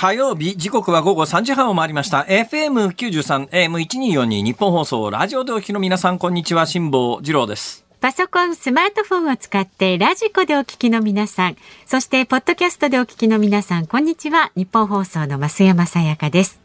火曜日時刻は午後3時半を回りました FM93 AM1242 ニッポン放送ラジオでお聞きの皆さんこんにちは辛坊治郎ですパソコン、スマートフォンを使って radiko でお聞きの皆さん、そしてポッドキャストでお聞きの皆さん、こんにちは。ニッポン放送の増山さやかです。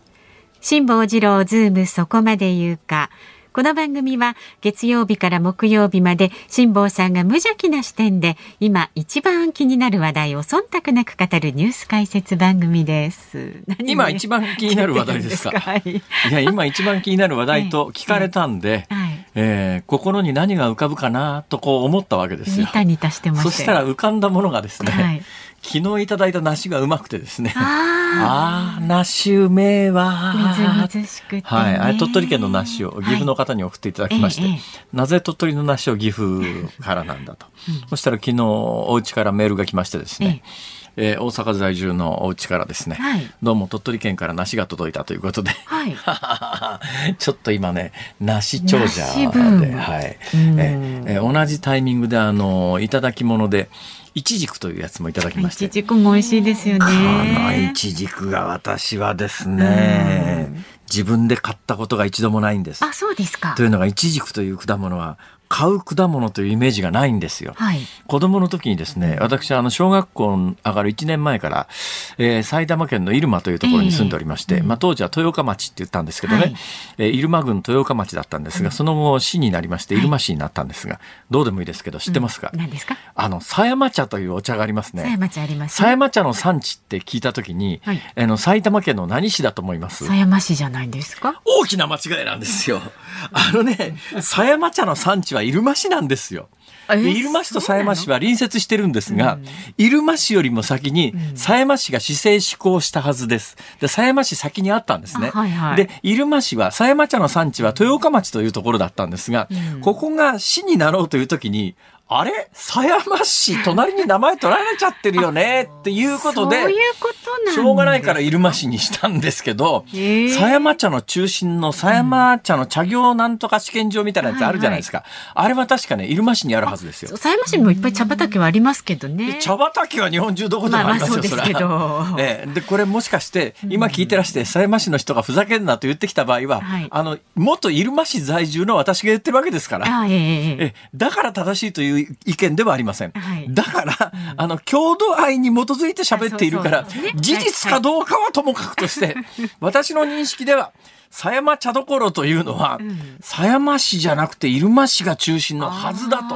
辛坊治郎ズームそこまで言うか。この番組は月曜日から木曜日まで辛坊さんが無邪気な視点で今一番気になる話題を忖度なく語るニュース解説番組です。今一番気になる話題ですか？はい、いや今一番気になる話題と聞かれたんで、はい、えー、心に何が浮かぶかなとこう思ったわけですよ。ニタニタしてまそしたら浮かんだものがですね。はい昨日いただいた梨がうまくてですね。ああ、梨うめえわ。みずみずしくて、ね、はい。あれ鳥取県の梨を岐阜の方に送っていただきまして、はい、なぜ鳥取の梨を岐阜からなんだと。うん、そしたら昨日お家からメールが来ましてですね。えー、大阪在住のお家からですね、はい、どうも鳥取県から梨が届いたということで、はい、ちょっと今ね梨長者で、はい、えー、同じタイミングであのいただき物でいちじくというやつもいただきまして。いちじくも美味しいですよね。このいちじくが私はですね、自分で買ったことが一度もないんです。あそうですか。というのがいちじくという果物は買う果物というイメージがないんですよ。はい、子供の時にですね、私はあの小学校上がる1年前から、えー、埼玉県の入間というところに住んでおりまして、えー、まあ当時は豊岡町って言ったんですけどね、はい、えー、入間郡豊岡町だったんですが、その後市になりまして入間市になったんですが、どうでもいいですけど知ってますか、うん、何ですか？あの狭山茶というお茶がありますね。狭山茶あります、ね、狭山茶の産地って聞いた時に、はい、あの埼玉県の何市だと思います？狭山市じゃないんですか？大きな間違いなんですよ。あのね、狭山茶の産地は入間市なんですよ。入間市と狭山市は隣接してるんですが、入間市よりも先に狭山市が市政施行したはずです。で、狭山市先にあったんですね。はいはい、で、入間市は、狭山茶の産地は豊岡町というところだったんですが、うん、ここが市になろうという時に、あれ？狭山市、隣に名前取られちゃってるよね？っていうことで、そういうことしょうがないから入間市にしたんですけど、狭山茶の中心の狭山茶の茶業なんとか試験場みたいなやつあるじゃないですか。あれは確かね、入間市にあるはずですよ。狭山市にもいっぱい茶畑はありますけどね。茶畑は日本中どこでもありますよ、それは。えで、これもしかして、今聞いてらして、狭山市の人がふざけんなと言ってきた場合は、はい、あの、元入間市在住の私が言ってるわけですから。えー、え。だから正しいという意見ではありません。はい、だから、うん、あの、郷土愛に基づいて喋っているから、事実かどうかはともかくとして、私の認識では、狭山茶どころというのは、狭山市じゃなくて入間市が中心のはずだと。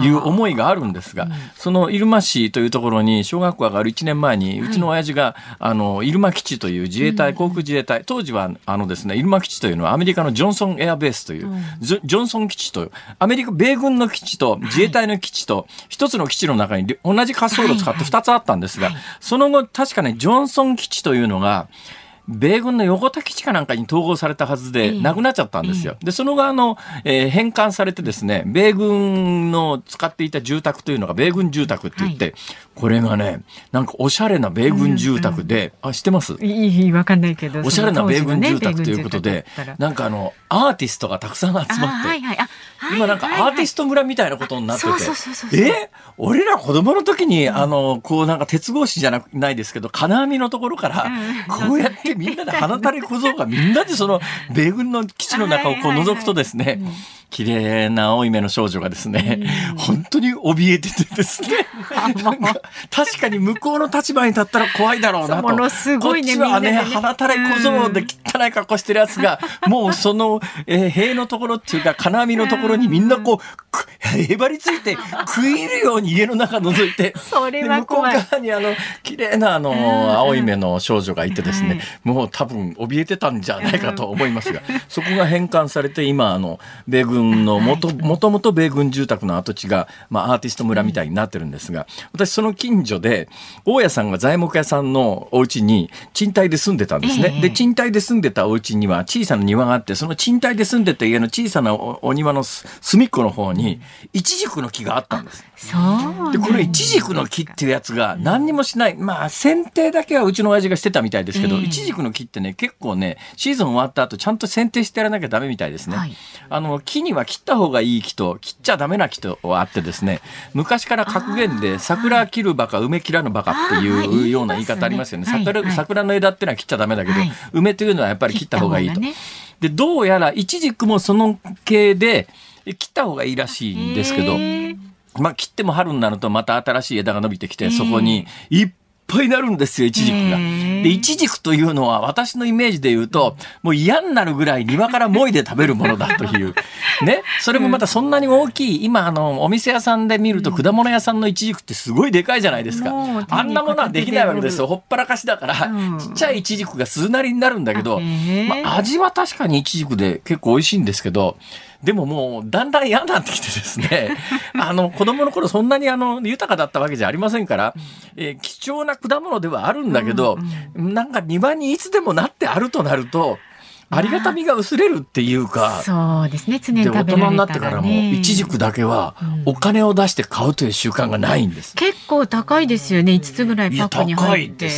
いう思いがあるんですが、その入間市というところに小学校上がる1年前にうちの親父が、あの入間基地という自衛隊、航空自衛隊当時はあのですね入間基地というのはアメリカのジョンソンエアベースという、ジョンソン基地というアメリカ米軍の基地と自衛隊の基地と一つの基地の中に同じ滑走路を使って2つあったんですが、その後確かねジョンソン基地というのが米軍の横田基地かなんかに統合されたはずで、なくなっちゃったんですよ。で、その後、あの、えー、返還されてですね、米軍の使っていた住宅というのが米軍住宅って言って、はい、これがね、なんかおしゃれな米軍住宅で、うん。うん、あ、知ってます？いい、わかんないけど。おしゃれな米軍住宅ということで、ね、なんかあの、アーティストがたくさん集まって、はいはい、今なんかアーティスト村みたいなことになってて、え？俺ら子供の時に、あの、こうなんか鉄格子じゃなないですけど、金網のところから、こうやってみんなで鼻垂れ小僧がみんなでその米軍の基地の中をこう覗くとですね、綺麗な青い目の少女がですね、本当に怯えててですね、確かに向こうの立場に立ったら怖いだろうなと。ものすごいね、こっちはね、鼻垂れ小僧で汚い格好してるやつが、もうその、えー、塀のところっていうか、金網のところにみんなこう、へばりついて 食い入るように家の中覗いてそれは怖い向こう側にあの綺麗なあの青い目の少女がいてですね、もう多分怯えてたんじゃないかと思いますが、そこが返還されて今あの米軍のもともともと米軍住宅の跡地が、まあ、アーティスト村みたいになってるんですが私その近所で大家さんが材木屋さんのお家に賃貸で住んでたんですね。で賃貸で住んでたお家には小さな庭があってその賃貸で住んでた家の小さなお庭の隅っこの方にイチジクの木があったんです。でこのイチジクの木っていうやつが何にもしない。まあ剪定だけはうちの親父がしてたみたいですけど、イチジクの木ってね結構ねシーズン終わった後ちゃんと剪定してやらなきゃダメみたいですね。はい、あの木には切った方がいい木と切っちゃダメな木とあってですね昔から格言で桜切るバカ梅切らぬバカっていうような言い方ありますよね。桜桜の枝ってのは切っちゃダメだけど、梅というのはやっぱり切った方がいいと。でどうやらイチジクもその系で切った方がいいらしいんですけど。まあ、切っても春になるとまた新しい枝が伸びてきて、そこにいっぱいなるんですよ、イチジクが。で、イチジクというのは私のイメージで言うと、もう嫌になるぐらい庭からもいで食べるものだという。ね。それもまたそんなに大きい、今、あの、お店屋さんで見ると果物屋さんのイチジクってすごいでかいじゃないですか。あんなものはできないわけですよ。ほっぱらかしだから、ちっちゃいイチジクが数なりになるんだけど、まあ、味は確かにイチジクで結構美味しいんですけど、でももうだんだん嫌になってきてですね。あの子供の頃そんなにあの豊かだったわけじゃありませんから、えー、貴重な果物ではあるんだけど、うんうん、なんか庭にいつでもなってあるとなるとあ。りがたみが薄れるっていうか、そうですね常に大人になってからもいちじくだけはお金を出して買うという習慣がないんです、結構高いですよね。5つぐらいパックに入って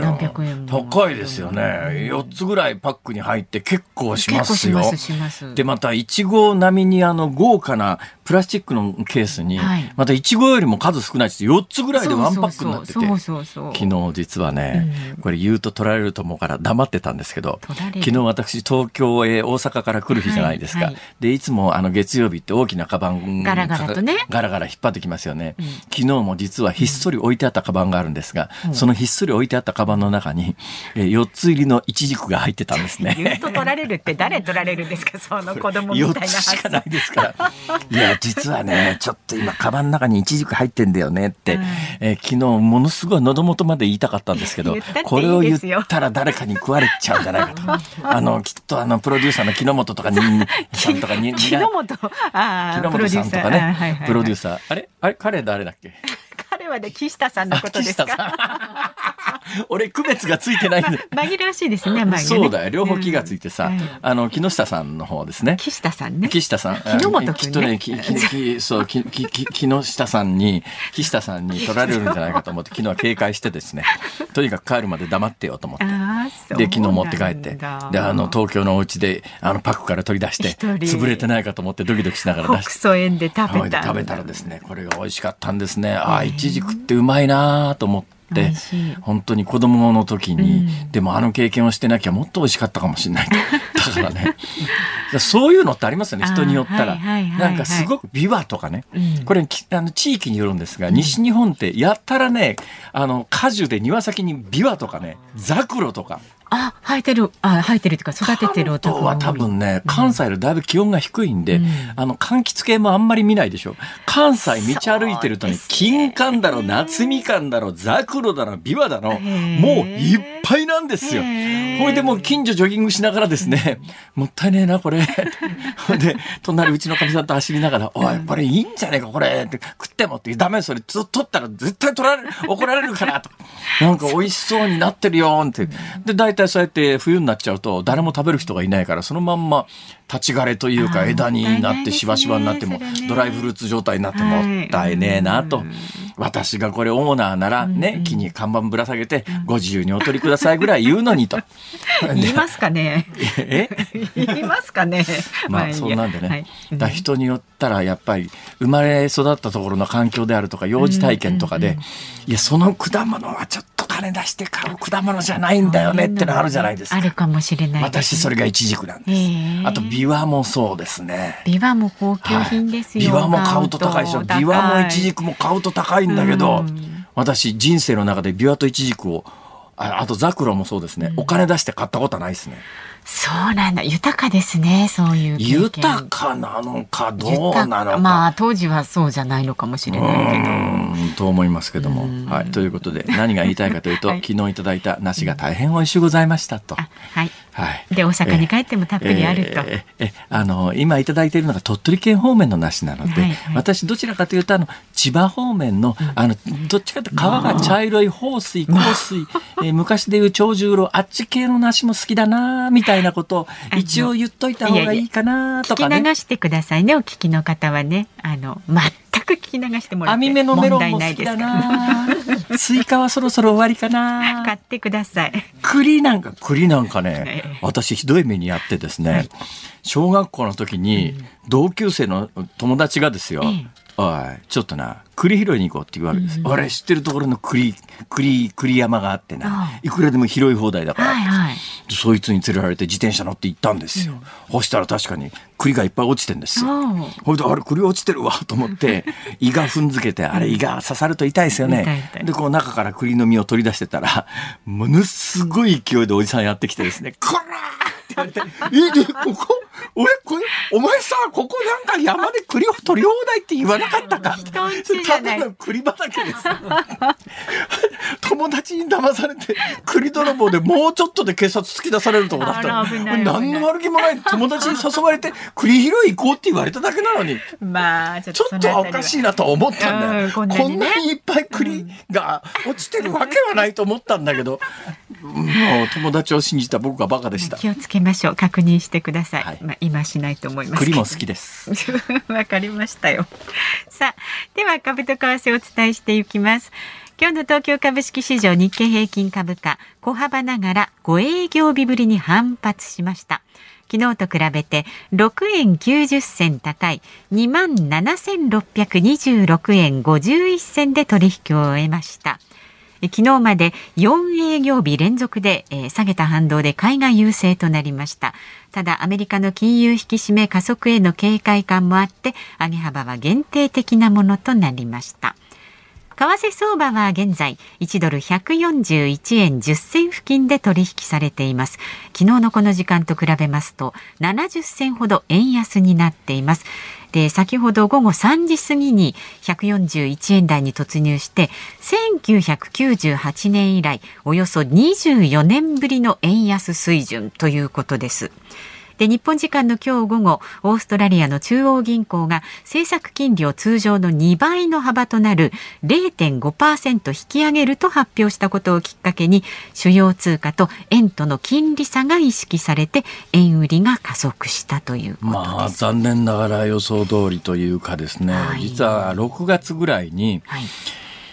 何百円も。高いですよね。4つぐらいパックに入って結構しますよ。でまたいちご並みにあの豪華なプラスチックのケースに、はい、またいちごよりも数少ないです4つぐらいでワンパックになってて昨日実はね、うん、これ言うと取られると思うから黙ってたんですけど昨日私東京へ大阪から来る日じゃないですか、はい。はい、でいつもあの月曜日って大きなカバンガラガラとね。ガラガラ引っ張ってきますよね、うん、昨日も実はひっそり置いてあったカバンがあるんですが、うん、そのひっそり置いてあったカバンの中に、えー、4つ入りのいちじくが入ってたんですね。言うと取られるって誰取られるんですか？その子供みたいな4 つしかないですから。いや実はね、ちょっと今、カバンの中にイチジク入ってんだよねって、うん、えー、昨日ものすごい喉元まで言いたかったんですけど、これを言ったら誰かに食われちゃうんじゃないかと。あの、きっとあの、プロデューサーの木本とかに、さんとかに、木本、あ木本さんとかね、プロデューサー。あれ？あれ？彼誰だっけ？彼はね、岸田さんのことですか？俺区別がついてないんで 紛らわしいですね、ね、そうだよ。両方気がついてさ、うん、あの木下さんの方ですね。岸田さんね。岸田さん。木本君ね。ねききそうききき木下さんに岸田さんに取られるんじゃないかと思って 昨日は警戒してですね。とにかく帰るまで黙ってよと思って。で昨日持って帰って。であの東京のお家であのパックから取り出して潰れてないかと思ってドキドキしながら出して。園で食べた食べたらですねこれが美味しかったんですね。ああいちじくってうまいなと思って。本当に子供の時に、うん、でもあの経験をしてなきゃもっと美味しかったかもしれない だからね。そういうのってありますよね人によったら、なんかすごく琵琶とかね、うん、これあの地域によるんですが、西日本ってやったらねあの果樹で庭先に琵琶とかねザクロとかあ、生えてる、あ、生えてるというか育ててる関東は多分ね、関西よりだいぶ気温が低いんで、うん、あの、柑橘系もあんまり見ないでしょ。関西道歩いてるとね、金柑だろ、夏みかんだろ、ザクロだろ、ビワだろ、もういっぱいなんですよ。ほいでもう近所ジョギングしながらですね、もったいねえな、これ。で、隣うちのかみさんと走りながら、おい、これいいんじゃねえか、これ。って食ってもって、ダメそれ、取ったら絶対取られる、怒られるから、と。なんか美味しそうになってるよ、って。で、大体そうやって冬になっちゃうと誰も食べる人がいないからそのまんま立ち枯れというか枝になってしばしばになってもドライフルーツ状態になってもったいねえなと。私がこれオーナーならね、木に看板ぶら下げてご自由にお取りくださいぐらい言うのにと。言いますかね。え？言いますかね。まあそうなんでね。だ人によったらやっぱり生まれ育ったところの環境であるとか幼児体験とかで、いやその果物はちょっと金出して買う果物じゃないんだよねってのあるじゃないですか。あるかもしれない、私それがイチジクなんです。あとビワもそうですね。ビワも高級品ですよ。ビワも買うと高いでしょ。ビワもイチジクも買うと高いんだけど、私人生の中でビワとイチジクをああとザクロもそうですね、お金出して買ったことないですね。そうなんだ。豊かですねそういう豊かなのかどうなのか。まあ当時はそうじゃないのかもしれないけど。と思いますけども。はい。ということで何が言いたいかというと、はい、昨日いただいた梨が大変美味しゅうございましたと。はいはい、で大阪に帰ってもたっぷりあると、えー、えあの今いただいているのが鳥取県方面の梨なので、はいはい、私どちらかというとあの千葉方面の,、あのどっちかというと皮が茶色い豊水幸水、えー、昔でいう長十郎あっち系の梨も好きだなみたいなことを一応言っといた方がいいかなとかね。聞き流してくださいねお聞きの方はね。あのく聞き流してもらって。網目のメロンも好きだな。スイカはそろそろ終わりかな。買ってください。栗なんか栗なんかね、私ひどい目にやってですね、はい、小学校の時に同級生の友達がですよ、おい。ちょっとな栗拾いに行こうって言われるんです、うん、俺知ってるところの栗栗栗山があってないくらでも拾い放題だから、はいはい、そいつに連れられて自転車乗って行ったんですよ、うん、そしたら確かに栗がいっぱい落ちてんですよ。ほいであれ栗落ちてるわと思って 胃が踏んづけてあれ胃が刺さると痛いですよね、でこう中から栗の実を取り出してたらものすごい勢いでおじさんやってきてですね「こら!」って言われて「えでここ？俺これお前さここなんか山で栗を取り放題って言わなかったか？ただの栗畑です友達に騙されて栗泥棒でもうちょっとで警察突き出されるとこだったら何の悪気もない。友達に誘われて栗拾い行こうって言われただけなのに、まあ、ちょっとおかしいなと思ったんだよ、こんなにいっぱい栗が落ちてるわけはないと思ったんだけど、もう友達を信じた僕がバカでした。気をつけましょう。確認してください、はい、まあ今しないと思います栗も好きです。わかりましたよ。さあでは株と為替をお伝えしていきます。今日の東京株式市場日経平均株価小幅ながら5営業日ぶりに反発しました。昨日と比べて6円90銭高い2万7626円51銭で取引を終えました昨日まで4営業日連続で、えー、下げた反動で買いが優勢となりました。ただアメリカの金融引き締め加速への警戒感もあって上げ幅は限定的なものとなりました。為替相場は現在1ドル141円10銭付近で取引されています。昨日のこの時間と比べますと70銭ほど円安になっています。て先ほど午後3時過ぎに141円台に突入して1998年以来およそ24年ぶりの円安水準ということです。で日本時間の今日午後オーストラリアの中央銀行が政策金利を通常の2倍の幅となる0.5%引き上げると発表したことをきっかけに主要通貨と円との金利差が意識されて円売りが加速したということです。まあ残念ながら予想通りというかですね、はい、実は6月ぐらいに、はい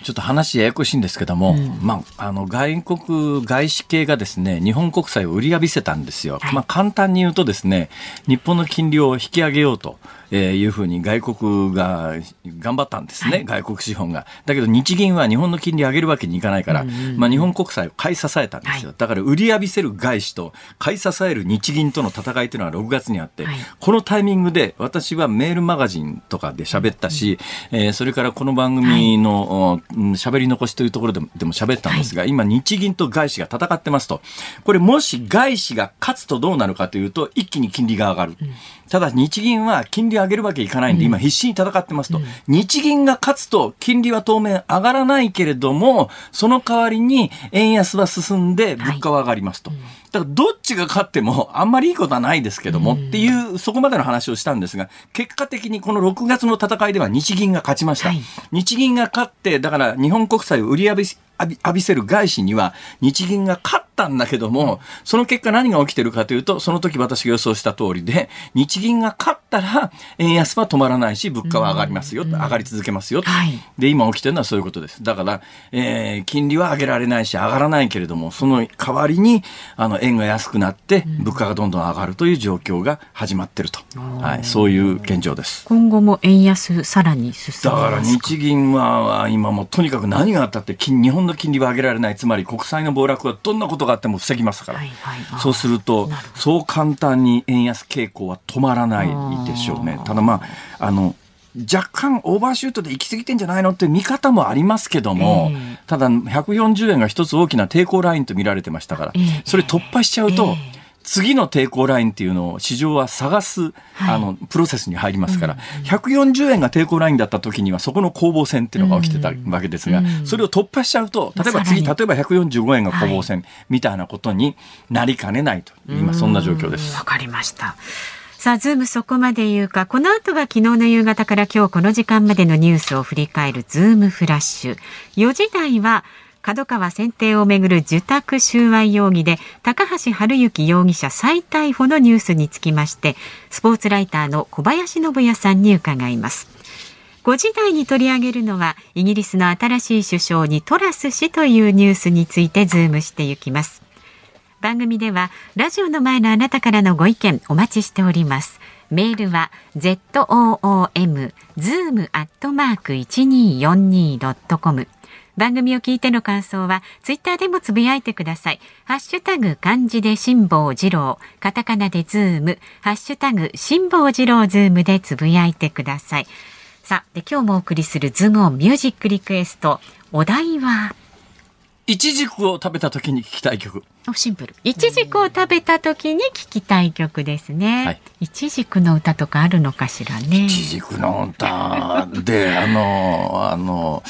ちょっと話ややこしいんですけども、うん、まあ、あの外国外資系がですね日本国債を売り浴びせたんですよ、はい、まあ、簡単に言うとですね日本の金利を引き上げようとえー、いうふうに外国が頑張ったんですね、はい、外国資本が。だけど日銀は日本の金利上げるわけにいかないから、うんうん、まあ、日本国債を買い支えたんですよ。はい、だから売り浴びせる外資と買い支える日銀との戦いというのは6月にあって、はい、このタイミングで私はメールマガジンとかで喋ったし、うん、えー、それからこの番組の喋、はい、り残しというところでもでも喋ったんですが、今日銀と外資が戦ってますと。これもし外資が勝つとどうなるかというと一気に金利が上がる。うんただ日銀は金利上げるわけいかないんで、今必死に戦ってますと。日銀が勝つと金利は当面上がらないけれども、その代わりに円安は進んで物価は上がりますと。だからどっちが勝ってもあんまりいいことはないですけども、っていうそこまでの話をしたんですが結果的にこの6月の戦いでは日銀が勝ちました、日銀が勝ってだから日本国債を売り浴び浴びせる外資には日銀が勝ったんだけども、その結果何が起きてるかというと、その時私が予想した通りで、日銀が勝ったら円安は止まらないし、物価は上がりますよ、上がり続けますよ、はい、で、今起きてるのはそういうことです。だから、えー、金利は上げられないし、上がらないけれども、その代わりに、あの、円が安くなって、物価がどんどん上がるという状況が始まってると。はい、そういう現状です。今後も円安さらに進むだから日銀は今もとにかく何があったって、日本のの金利は上げられない、つまり国債の暴落はどんなことがあっても防ぎますから、はいはい、そうすると、そう簡単に円安傾向は止まらないでしょうね。ただまあ、あの、若干オーバーシュートで行き過ぎてんじゃないのって見方もありますけども、えー、ただ140円が一つ大きな抵抗ラインと見られてましたから、えー、それ突破しちゃうと、えー次の抵抗ラインっていうのを市場は探す、はい、あのプロセスに入りますから、うんうん、140円が抵抗ラインだった時にはそこの攻防戦っていうのが起きてたわけですが、それを突破しちゃうと例えば次例えば145円が攻防戦みたいなことになりかねないと、はい、今そんな状況です。わかりました。さあ、ズームそこまで言うか、この後は昨日の夕方から今日この時間までのニュースを振り返るズームフラッシュ。4時台は、角川選定をめぐる受託収賄容疑で高橋治之容疑者再逮捕のニュースにつきましてスポーツライターの小林信也さんに伺います。5時台に取り上げるのはイギリスの新しい首相にトラス氏というニュースについてズームしていきます。番組ではラジオの前のあなたからのご意見お待ちしておりますメールは zoom zoom アットマーク 1242.com 番組を聞いての感想はツイッターでもつぶやいてください。ハッシュタグ漢字で辛坊治郎、カタカナでズーム、ハッシュタグ辛坊治郎ズームでつぶやいてください。さあ、で今日もお送りするズームオンミュージックリクエスト。お題は？いちじくを食べた時に聞きたい曲。シンプル。いちじくを食べた時に聞きたい曲ですね。いちじくの歌とかあるのかしらね。いちじくの歌で、あの、あの、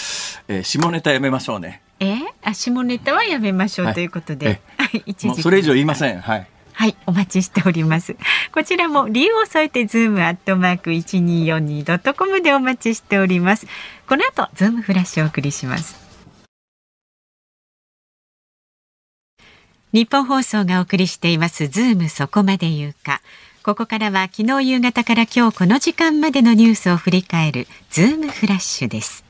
えー、下ネタやめましょうね。えー、あ、下ネタはやめましょうということで。はい、いちじく。それ以上言いません。はい。はい、お待ちしております。こちらも理由を添えてズームアットマーク一二四二ドットコムでお待ちしております。この後ズームフラッシュをお送りします。ニッポン放送がお送りしていますズームそこまで言うか。ここからは昨日夕方から今日この時間までのニュースを振り返るズームフラッシュです。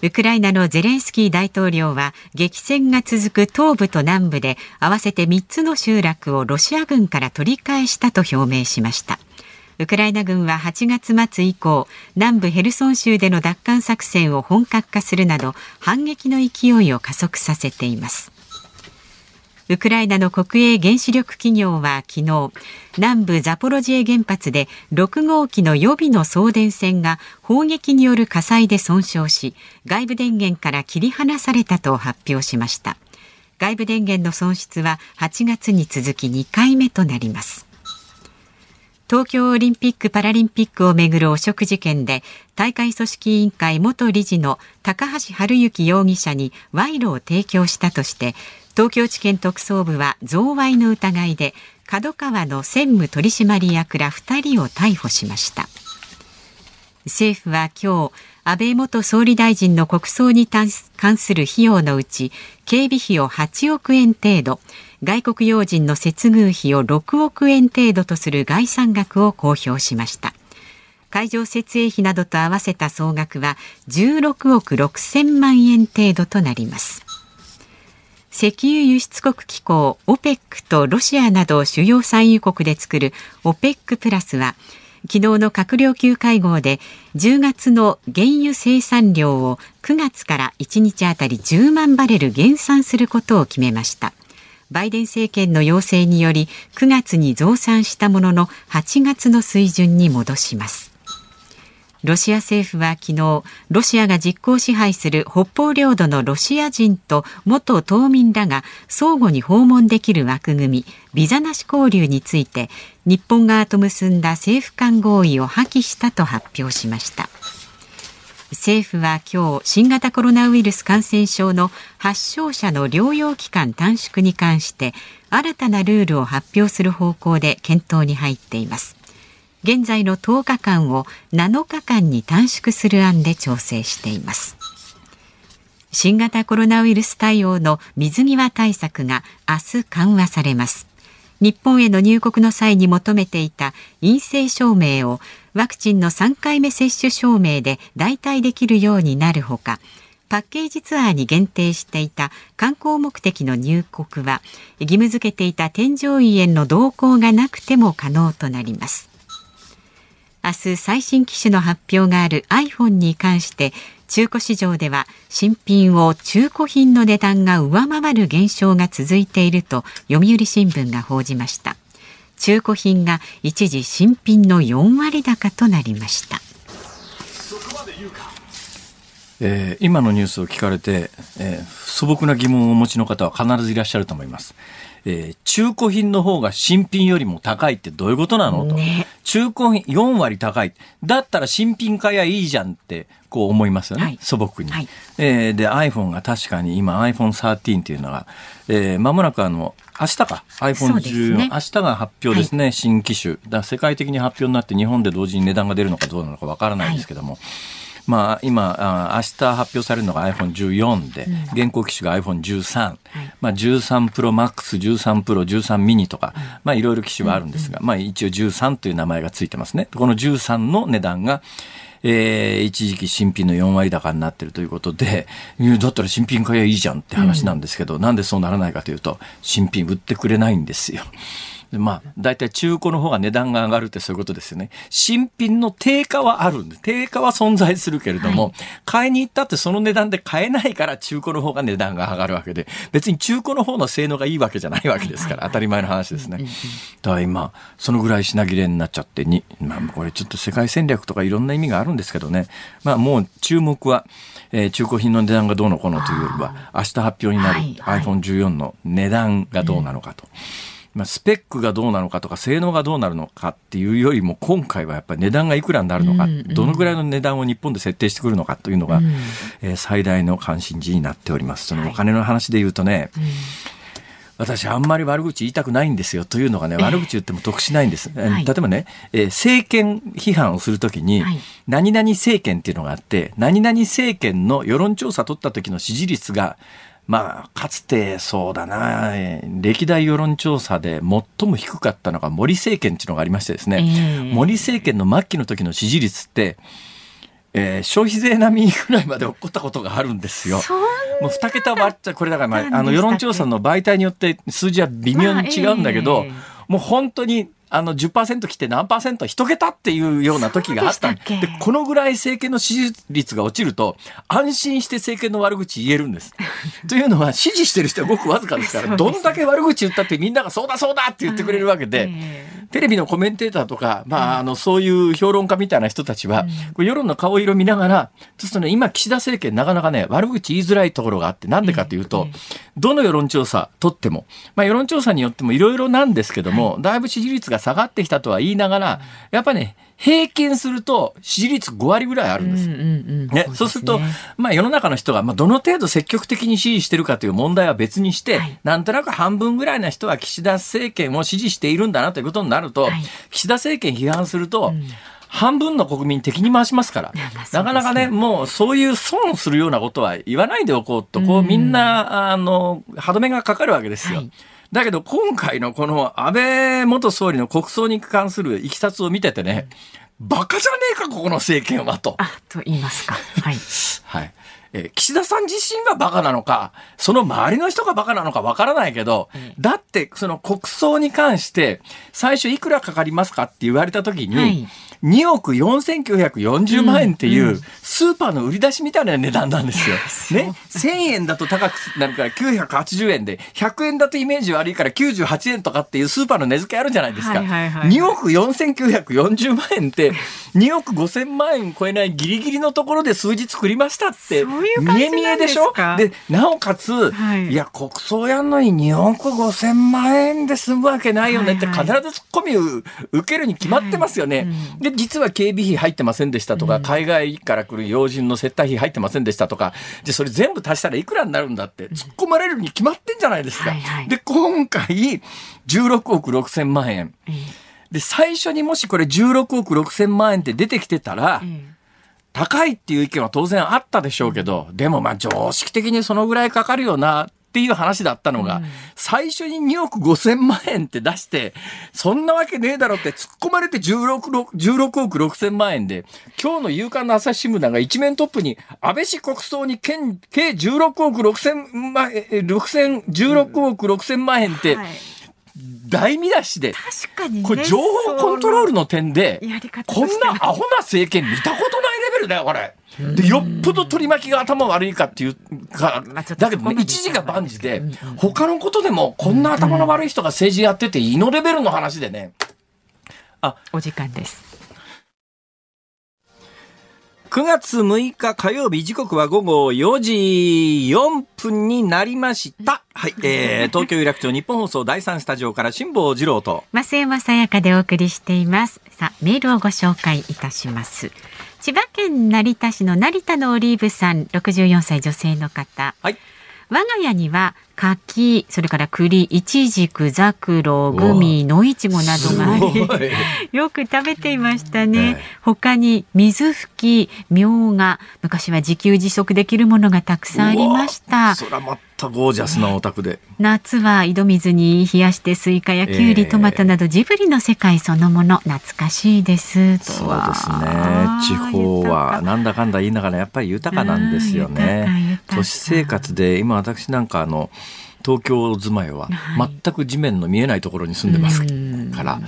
ウクライナのゼレンスキー大統領は激戦が続く東部と南部で合わせて3つの集落をロシア軍から取り返したと表明しました。ウクライナ軍は8月末以降南部ヘルソン州での奪還作戦を本格化するなど反撃の勢いを加速させています。ウクライナの国営原子力企業は昨日南部ザポロジエ原発で6号機の予備の送電線が砲撃による火災で損傷し外部電源から切り離されたと発表しました。外部電源の損失は8月に続き2回目となります。東京オリンピック・パラリンピックをめぐる汚職事件で大会組織委員会元理事の高橋治之容疑者に賄賂を提供したとして東京地検特捜部は贈賄の疑いで角川の専務取締役ら2人を逮捕しました。政府は今日安倍元総理大臣の国葬に関する費用のうち警備費を8億円程度外国要人の接遇費を6億円程度とする概算額を公表しました。会場設営費などと合わせた総額は16億6千万円程度となります。石油輸出国機構 OPEC とロシアなど主要産油国で作る OPEC プラスは昨日の閣僚級会合で10月の原油生産量を9月から1日あたり10万バレル減産することを決めました。バイデン政権の要請により9月に増産したものの8月の水準に戻します。ロシア政府は昨日ロシアが実効支配する北方領土のロシア人と元島民らが相互に訪問できる枠組みビザなし交流について日本側と結んだ政府間合意を破棄したと発表しました。政府は今日新型コロナウイルス感染症の発症者の療養期間短縮に関して新たなルールを発表する方向で検討に入っています。現在の10日間を7日間に短縮する案で調整しています。新型コロナウイルス対応の水際対策が明日緩和されます。日本への入国の際に求めていた陰性証明をワクチンの3回目接種証明で代替できるようになるほかパッケージツアーに限定していた観光目的の入国は義務付けていた添乗員への同行がなくても可能となります。明日最新機種の発表がある iPhone に関して中古市場では新品を中古品の値段が上回る現象が続いていると読売新聞が報じました。中古品が一時新品の4割高となりました。えー、今のニュースを聞かれて、えー、素朴な疑問をお持ちの方は必ずいらっしゃると思います。えー、中古品の方が新品よりも高いってどういうことなの？と、ね、中古品4割高い。だったら新品買やいいじゃんってこう思いますよね、はい、素朴に、はい、えー、で iPhone が確かに今 iPhone13 っていうのが、えー、間もなくあの明日か。iPhone14、ね、明日が発表ですね、はい、新機種。だ世界的に発表になって日本で同時に値段が出るのかどうなのかわからないんですけども、まあ、今あ明日発表されるのが iPhone14 で、うん、現行機種が iPhone13、はい、まあ、13 Pro Max、13 Pro、13 mini とか、まあ、いろいろ機種はあるんですが、うんうん、まあ、一応13という名前がついてますね。この13の値段が、えー、一時期新品の4割高になってるということで、だったら新品買えばいいじゃんって話なんですけど、うん、なんでそうならないかというと、新品売ってくれないんですよ。まあ、大体中古の方が値段が上がるってそういうことですよね。新品の定価はあるんで、定価は存在するけれども、はい、買いに行ったってその値段で買えないから中古の方が値段が上がるわけで、別に中古の方の性能がいいわけじゃないわけですから、当たり前の話ですね。だから今、そのぐらい品切れになっちゃってに、まあこれちょっと世界戦略とかいろんな意味があるんですけどね、まあもう注目は、えー、中古品の値段がどうのこうのというよりは、明日発表になる iPhone14 の値段がどうなのかと。まあ、スペックがどうなのかとか性能がどうなるのかっていうよりも今回はやっぱり値段がいくらになるのか、うんうん、どのぐらいの値段を日本で設定してくるのかというのが、うん、えー、最大の関心事になっております。そのお金の話で言うとね、はい私あんまり悪口言いたくないんですよというのがね、悪口言っても得しないんです。例えばね、えー、政権批判をするときに、はい、何々政権っていうのがあって、何々政権の世論調査取った時の支持率がまあ、かつてそうだな、歴代世論調査で最も低かったのが森政権っていうのがありましてですね、えー、森政権の末期の時の支持率って、えー、消費税並みぐらいまで起こったことがあるんですよ。もう2桁割っちゃこれだから、まあ、あの世論調査の媒体によって数字は微妙に違うんだけど、まあえー、もう本当にあの10%来て何パーセント一桁っていうような時があったでこのぐらい政権の支持率が落ちると安心して政権の悪口言えるんです。というのは支持してる人はごくわずかですからどんだけ悪口言ったってみんながそうだそうだって言ってくれるわけで、テレビのコメンテーターとか、まあ、あのそういう評論家みたいな人たちは、これ世論の顔色見ながらちょっとね今岸田政権なかなかね悪口言いづらいところがあってなんでかというと、どの世論調査取っても、まあ、世論調査によってもいろいろなんですけども、だいぶ支持率が下がってきたとは言いながら、やっぱね、平均すると支持率5割ぐらいあるんです。ね、そうすると、まあ世の中の人が、まあどの程度積極的に支持してるかという問題は別にして、はい、なんとなく半分ぐらいな人は岸田政権を支持しているんだなということになると、はい、岸田政権批判すると、うん。半分の国民敵に回しますから、なかなかね、もうそういう損をするようなことは言わないでおこうと、こうみんな、あの、歯止めがかかるわけですよ。はいだけど今回のこの安倍元総理の国葬に関するいきさつを見ててね、バカじゃねえか、ここの政権はと。あ、と言いますか。はい。はい。えー、岸田さん自身はバカなのか、その周りの人がバカなのかわからないけど、うん、だってその国葬に関して最初いくらかかりますかって言われた時に、はい2億4940万円っていうスーパーの売り出しみたいな値段なんですよ。ね。1000円だと高くなるから980円で、100円だとイメージ悪いから98円とかっていうスーパーの値付けあるじゃないですか。2億4940万円って、2億5000万円超えないギリギリのところで数字作りましたって、見え見えでしょ？で、なおかつ、はい、いや、国葬やんのに2億5000万円で済むわけないよねって必ずツッコミを受けるに決まってますよね。はいうんで、実は警備費入ってませんでしたとか、うん、海外から来る要人の接待費入ってませんでしたとか、で、それ全部足したらいくらになるんだって突っ込まれるに決まってんじゃないですか。はいはい、で、今回、16億6千万円。で、最初にもしこれ16億6千万円って出てきてたら、高いっていう意見は当然あったでしょうけど、でもまあ常識的にそのぐらいかかるよなっていう話だったのが、うん、最初に2億5千万円って出して、そんなわけねえだろって突っ込まれて 16, 16億6千万円で、今日の夕刊の朝日新聞なんか一面トップに、安倍氏国葬に計16億6千万円、6千、16億6千万円って、はい大見出しで、確かに、ね、これ情報コントロールの点で、こんなアホな政権見たことないレベルだよ、これ。で、よっぽど取り巻きが頭悪いかっていうか、だけどね、一時が万事で、他のことでもこんな頭の悪い人が政治やってていいのレベルの話でね。あ、お時間です。9 9月6日火曜日時刻は午後4時4分になりました。はい、えー、東京有楽町日本放送第3スタジオから辛坊治郎と増山さやかでお送りしています。さあ、メールをご紹介いたします。千葉県成田市の成田のオリーブさん、64歳女性の方。はい。我が家には柿、それから栗、いちじく、ザクロ、グミ、野いちごなどがあり、よく食べていましたね。他に水蕗、みょうが、昔は自給自足できるものがたくさんありました。そたゴージャスなお宅で。夏は井戸水に冷やしてスイカやキュウリ、トマトなどジブリの世界そのもの懐かしいです。そうですね。地方はなんだかんだ言いながらやっぱり豊かなんですよね。都市生活で今私なんかあの。東京住まいは全く地面の見えないところに住んでますから、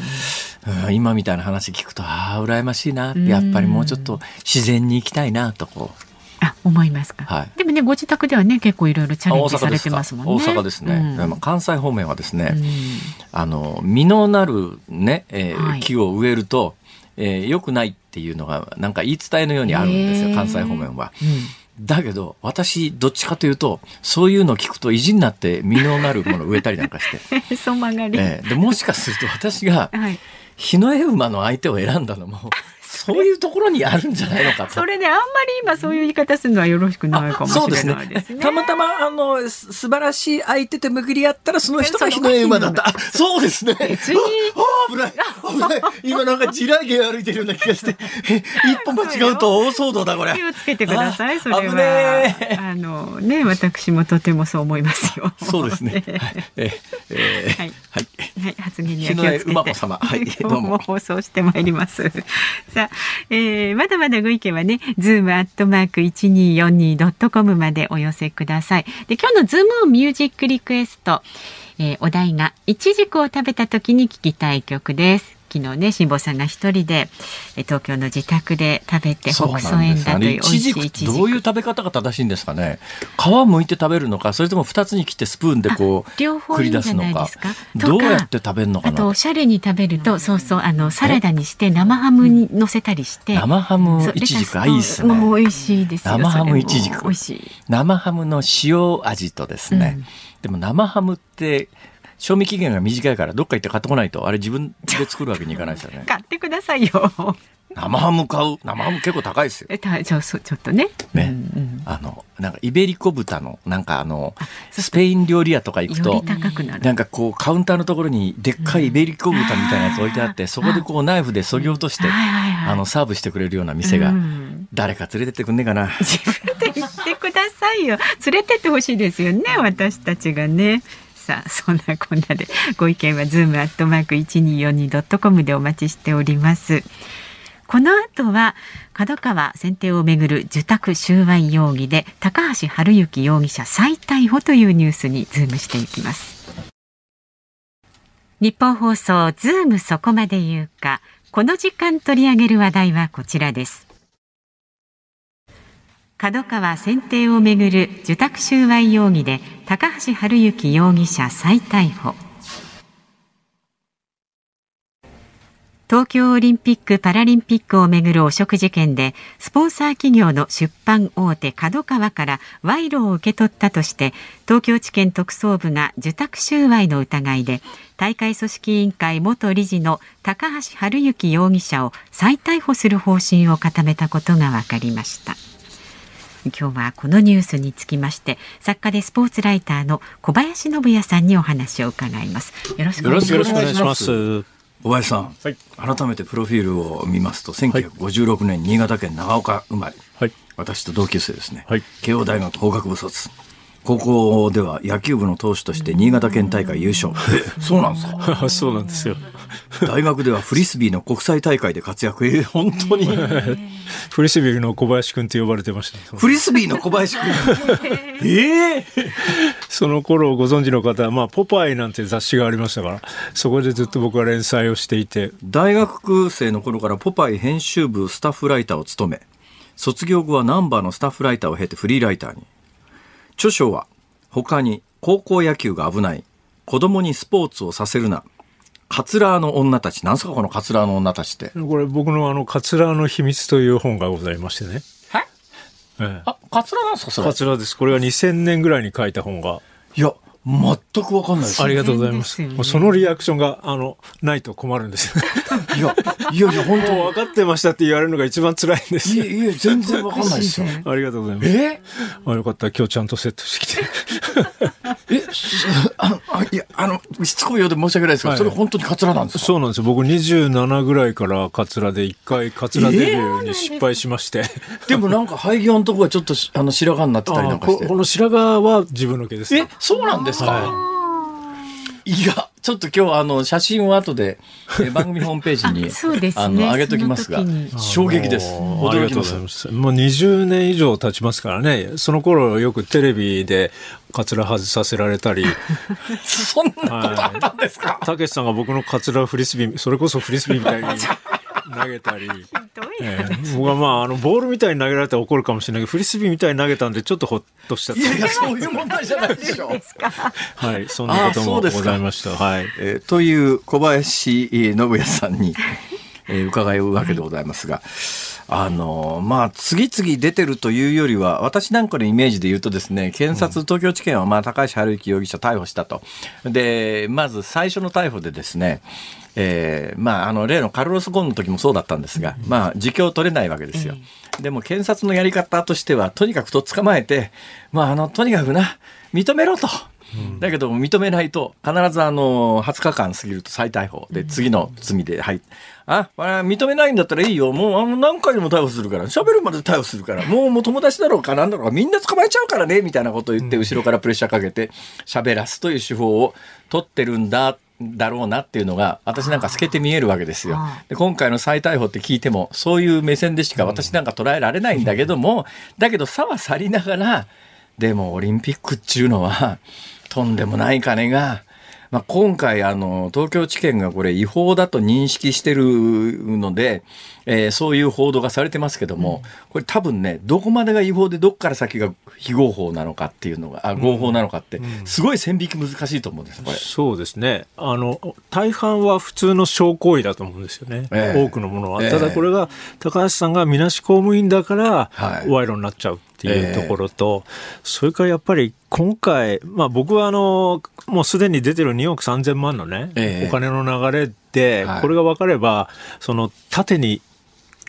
うん、今みたいな話聞くとああ羨ましいなやっぱりもうちょっと自然に行きたいなとこう。あ思いますか、はい、でもねご自宅ではね結構いろいろチャレンジされてますもんね。大阪ですね、うん、関西方面はですね、うん、あの実のなるね、えー、はい、木を植えると、えー、よくないっていうのがなんか言い伝えのようにあるんですよ関西方面は。うん。だけど、私、どっちかというと、そういうの聞くと意地になって実のなるものを植えたりなんかして。そまがり、えー、で。もしかすると私が、日の絵馬の相手を選んだのも、そういうところにあるんじゃないのかと。それで、あんまり今そういう言い方するのはよろしくないかもしれないですね。すね。たまたま、あの、素晴らしい相手と巡り合ったら、その人が日の絵馬だった。そうですね。別に。危ない。危ない。今なんか地雷原歩いてるような気がして、一歩間違うと大騒動だ、これ。気をつけてください、それは。ねあの、ね、私もとてもそう思いますよ。そうですね。はい。えはい。はい。発言には気をつけて。眞子様。はい。どうも。放送してまいります。さあ、えー、まだまだご意見はね、ズームアットマーク一二四二ドットコムまでお寄せください。で、今日のズームミュージックリクエスト、えー、お題がいちじくを食べた時に聞きたい曲です。昨日ね辛坊さんが一人で東京の自宅で食べて北総園だという美味しいいちどういう食べ方が正しいんですかね？皮むいて食べるのかそれとも二つに切ってスプーンでこう両方いいんじゃないですか？どうやって食べるのかな？あとおしゃれに食べるとそうそうあのサラダにして生ハムに乗せたりして。生ハムいちじくいいですね。美味しいです生ハムいちじ生ハムの塩味とですね、うん、でも生ハムって賞味期限が短いからどっか行って買ってこないとあれ自分で作るわけにいかないですよね。買ってくださいよ。生ハム買う？生ハム結構高いですよ。えたちょちょっとね。ね、うんうん、あのなんかイベリコ豚のなんかあのスペイン料理屋とか行くとなんかこうカウンターのところにでっかいイベリコ豚みたいなやつ置いてあって、うん、そこでこうナイフでそぎ落として、あのサーブしてくれるような店が、誰か連れてってくんねえかな。自分で行ってくださいよ。連れてってほしいですよね私たちがねさあそんなこんなでご意見はズームアットマーク一二四二ドットコムでお待ちしております。この後は角川選定をめぐる受託収賄容疑で高橋治之容疑者再逮捕というニュースにズームしていきます。ニッポン放送ズームそこまで言うかこの時間取り上げる話題はこちらです。角川選定をめぐる受託収賄容疑で高橋治之容疑者再逮捕東京オリンピック・パラリンピックをめぐる汚職事件でスポンサー企業の出版大手角川から賄賂を受け取ったとして東京地検特捜部が受託収賄の疑いで大会組織委員会元理事の高橋治之容疑者を再逮捕する方針を固めたことが分かりました。今日はこのニュースにつきまして作家でスポーツライターの小林信也さんにお話を伺います。よろしくお願いします。小林さん、はい、改めてプロフィールを見ますと1956年、新潟県長岡生まれ、はい、私と同級生ですね、はい、慶応大学法学部卒高校では野球部の投手として新潟県大会優勝。そうなんですか？そうなんですよ。大学ではフリスビーの国際大会で活躍。えー、本当に？フリスビーの小林君と呼ばれてました。フリスビーの小林君？ええー、その頃ご存知の方は、まあ、ポパイなんて雑誌がありましたから、そこでずっと僕は連載をしていて。大学生の頃からポパイ編集部スタッフライターを務め、卒業後はナンバーのスタッフライターを経てフリーライターに。著書は他に高校野球が危ない子供にスポーツをさせるなカツラーの女たち。なんすかこのカツラーの女たちって。これ僕のあのカツラーの秘密という本がございましてね。ええ、あ、カツラなんですかそれ？カツラです。これは2000年ぐらいに書いた本が。いや、全くわかんないです。ありがとうございます。すね、そのリアクションが、あの、ないと困るんです。いや、いやいや、本当分かってましたって言われるのが一番辛いんです。いや、いや、全然わかんないですよ。ありがとうございます。え？あ、よかった。今日ちゃんとセットしてきて。え、ああ、いや、あの、しつこいようで申し訳ないですが、はい、それ本当にカツラなんですか？そうなんですよ。僕27ぐらいからカツラで一回カツラデビューに失敗しまして。えー、でもなんか廃業のとこはちょっとあの白髪になってたりなんかして。この白髪は自分の毛です。え、そうなんですか、はいいや、ちょっも今日あの写真を後で、え 番組ホームページにね、あの上げときますが衝撃です。驚きます。もう20年以上経ちますからね。その頃よくテレビでカツラ外させられたり。そんなことあったんですか？たけしさんが僕のカツラフリスビー、それこそフリスビーみたいに。投げたり、えー、僕はまああのボールみたいに投げられたら怒るかもしれないけどフリスビーみたいに投げたんでちょっとほっとしたいやいやそういう問題じゃないでしょ。はいそんなこともございました。はい、えー、という小林信也さんに、えー、伺うわけでございますが。あのまあ、次々出てるというよりは、私なんかのイメージで言うとですね、検察、東京地検は、まあ、高橋治之容疑者逮捕したと。で、まず最初の逮捕でですね、えー、まあ、あの、例のカルロス・ゴーンの時もそうだったんですが、まあ、自供取れないわけですよ。でも、検察のやり方としては、とにかくとっ捕まえて、まあ、あの、とにかくな、認めろと。だけど認めないと必ずあの20日間過ぎると再逮捕で次の罪で入って。あ、認めないんだったらいいよ。もうあの何回でも逮捕するから。喋るまで逮捕するから。もうもう友達だろうかなんだろうか。みんな捕まえちゃうからね。みたいなことを言って後ろからプレッシャーかけて喋らすという手法を取ってるんだ。だろうなっていうのが私なんか透けて見えるわけですよ。で今回の再逮捕って聞いてもそういう目線でしか私なんか捉えられないんだけどもだけど差は去りながらでもオリンピックっていうのはとんでもない金が、まあ、今回あの東京地検がこれ違法だと認識してるので、えー、そういう報道がされてますけども、これ多分ねどこまでが違法でどっから先が非合法なのかっていうのがあ合法なのかって、すごい線引き難しいと思うんですこれ。そうですね。あの大半は普通の小行為だと思うんですよね、えー、多くのものは、えー、ただこれが高橋さんがみなし公務員だから賄賂になっちゃうっていうところと、えー、それからやっぱり今回、まあ、僕はあのもうすでに出てる2億3000万のね、えー、お金の流れで、これが分かれば、その縦に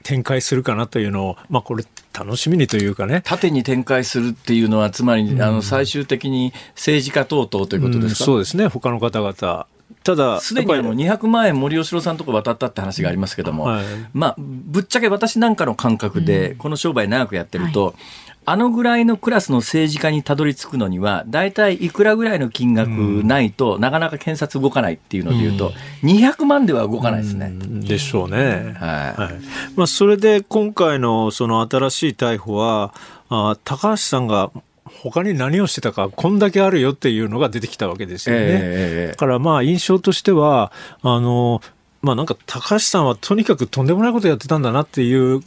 展開するかなというのを、まあ、これ楽しみにというかね。縦に展開するっていうのはつまり、うん、あの最終的に政治家等々ということですか、うん、そうですね。他の方々。ただ、すでにあの200万円森喜朗さんとこ渡ったって話がありますけども、はい、まあ、ぶっちゃけ私なんかの感覚で、この商売長くやってると、はいあのぐらいのクラスの政治家にたどり着くのには、大体いくらぐらいの金額ないと、なかなか検察動かないっていうのでいうと、うん、200万では動かないですね。でしょうね。はい。はい、まあ、それで今回のその新しい逮捕は、あ高橋さんが他に何をしてたか、こんだけあるよっていうのが出てきたわけですよね。えー、だからまあ印象としては、あの、まあなんか高橋さんはとにかくとんでもないことやってたんだなっていう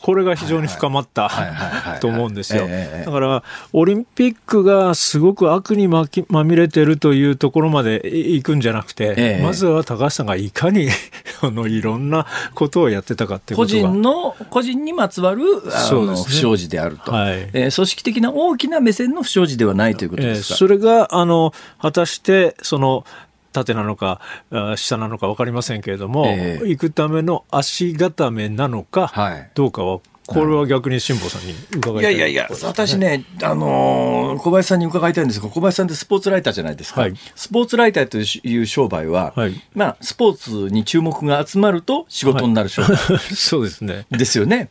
これが非常に深まった と思うんですよ。だから、オリンピックがすごく悪にまきまみれてるというところまでいくんじゃなくて、まずは高橋さんがいかに あのいろんなことをやってたかっていうことが。個人の、個人にまつわるあの、不祥事であると、はいえー。組織的な大きな目線の不祥事ではないということですか？えー、それが、あの、果たして、その、縦なのか下なのか分かりませんけれども、えー、行くための足固めなのかどうかはこれは逆に辛坊さんに伺いたいいやいやいや、私ね、あのー、小林さんに伺いたいんですが、小林さんってスポーツライターじゃないですか。はい、スポーツライターという商売は、はい、まあ、スポーツに注目が集まると仕事になる商売、はい、そうですね。ですよね。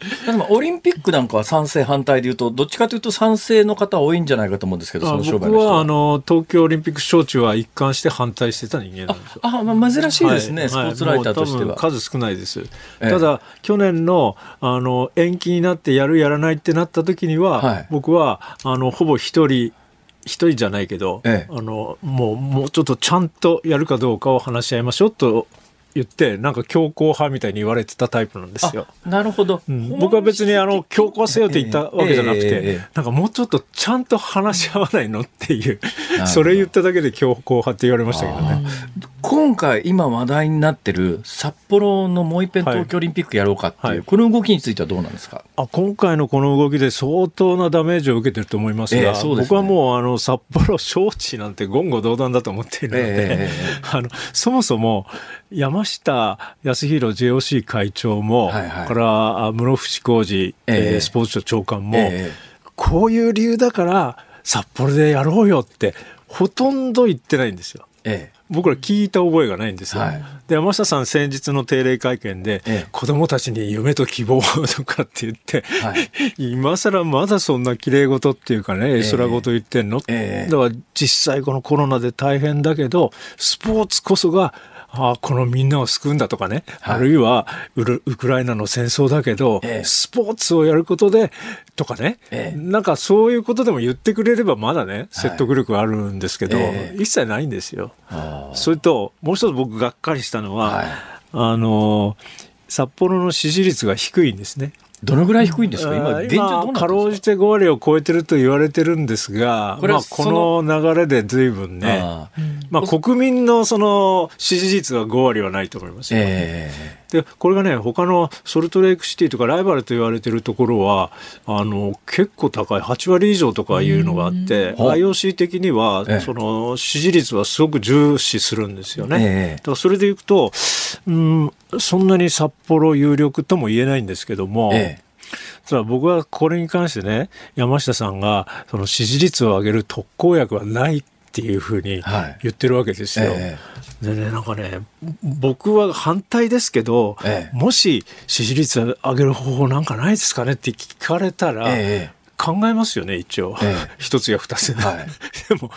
オリンピックなんかは賛成反対でいうと、どっちかというと賛成の方多いんじゃないかと思うんですけど、その商売僕は、あの、東京オリンピック招致は一貫して反対してた人間なんですよ。あ、まあ、珍しいですね、スポーツライターとしては。数少ないです。ただ、去年の、あの、延期になってやるやらないってなった時には、はい、僕はあのほぼ一人一人じゃないけど、ええ、あのもうもうちょっとちゃんとやるかどうかを話し合いましょうと言ってなんか強硬派みたいに言われてたタイプなんですよ。なるほど、うん、僕は別にあの強硬せよと言ったわけじゃなくて、えーえー、なんかもうちょっとちゃんと話し合わないのっていうそれ言っただけで強硬派って言われましたけどね。今回今話題になってる札幌のもう一遍東京オリンピックやろうかっていう、はい、この動きについてはどうなんですか？あ今回のこの動きで相当なダメージを受けてると思いますが、えーね、僕はもうあの札幌招致なんて言語道断だと思っているので、えー、あのそもそも山下康弘 JOC 会長も、はいはい、から室伏浩二、えー、スポーツ庁長官も、えー、こういう理由だから札幌でやろうよってほとんど言ってないんですよ。ええ、僕ら聞いた覚えがないんですよ。はい、で山下さん先日の定例会見で、ええ、子供たちに夢と希望とかって言って、はい、今更まだそんな綺麗事っていうかね絵空事言ってんの、え、だから実際このコロナで大変だけどスポーツこそがあこのみんなを救うんだとかね、はい、あるいはウクライナの戦争だけど、ええ、スポーツをやることでとかね、ええ、なんかそういうことでも言ってくれればまだね説得力あるんですけど、はい、一切ないんですよ。それともう一つ僕がっかりしたのは、はい、あの札幌の支持率が低いんですね。どのぐらい低いんですか？今、現状どか？ろうじて5割を超えてると言われてるんですが、こまあ、この流れでずいぶんね、あまあ、国民のその支持率は5割はないと思いますよ。えー、でこれがね、他のソルトレイクシティとかライバルと言われてるところは、あの結構高い、8割以上とかいうのがあって、IOC 的には、その支持率はすごく重視するんですよね。えー、だからそれでいくと、うん、そんなに札幌有力とも言えないんですけども、ええ。ただ僕はこれに関してね、山下さんがその支持率を上げる特効薬はないっていうふうに言ってるわけですよ。はいええ、でね、なんかね、僕は反対ですけど、え、もし支持率上げる方法なんかないですかねって聞かれたら、考えますよね、一応。一つや二つ。はい、でも、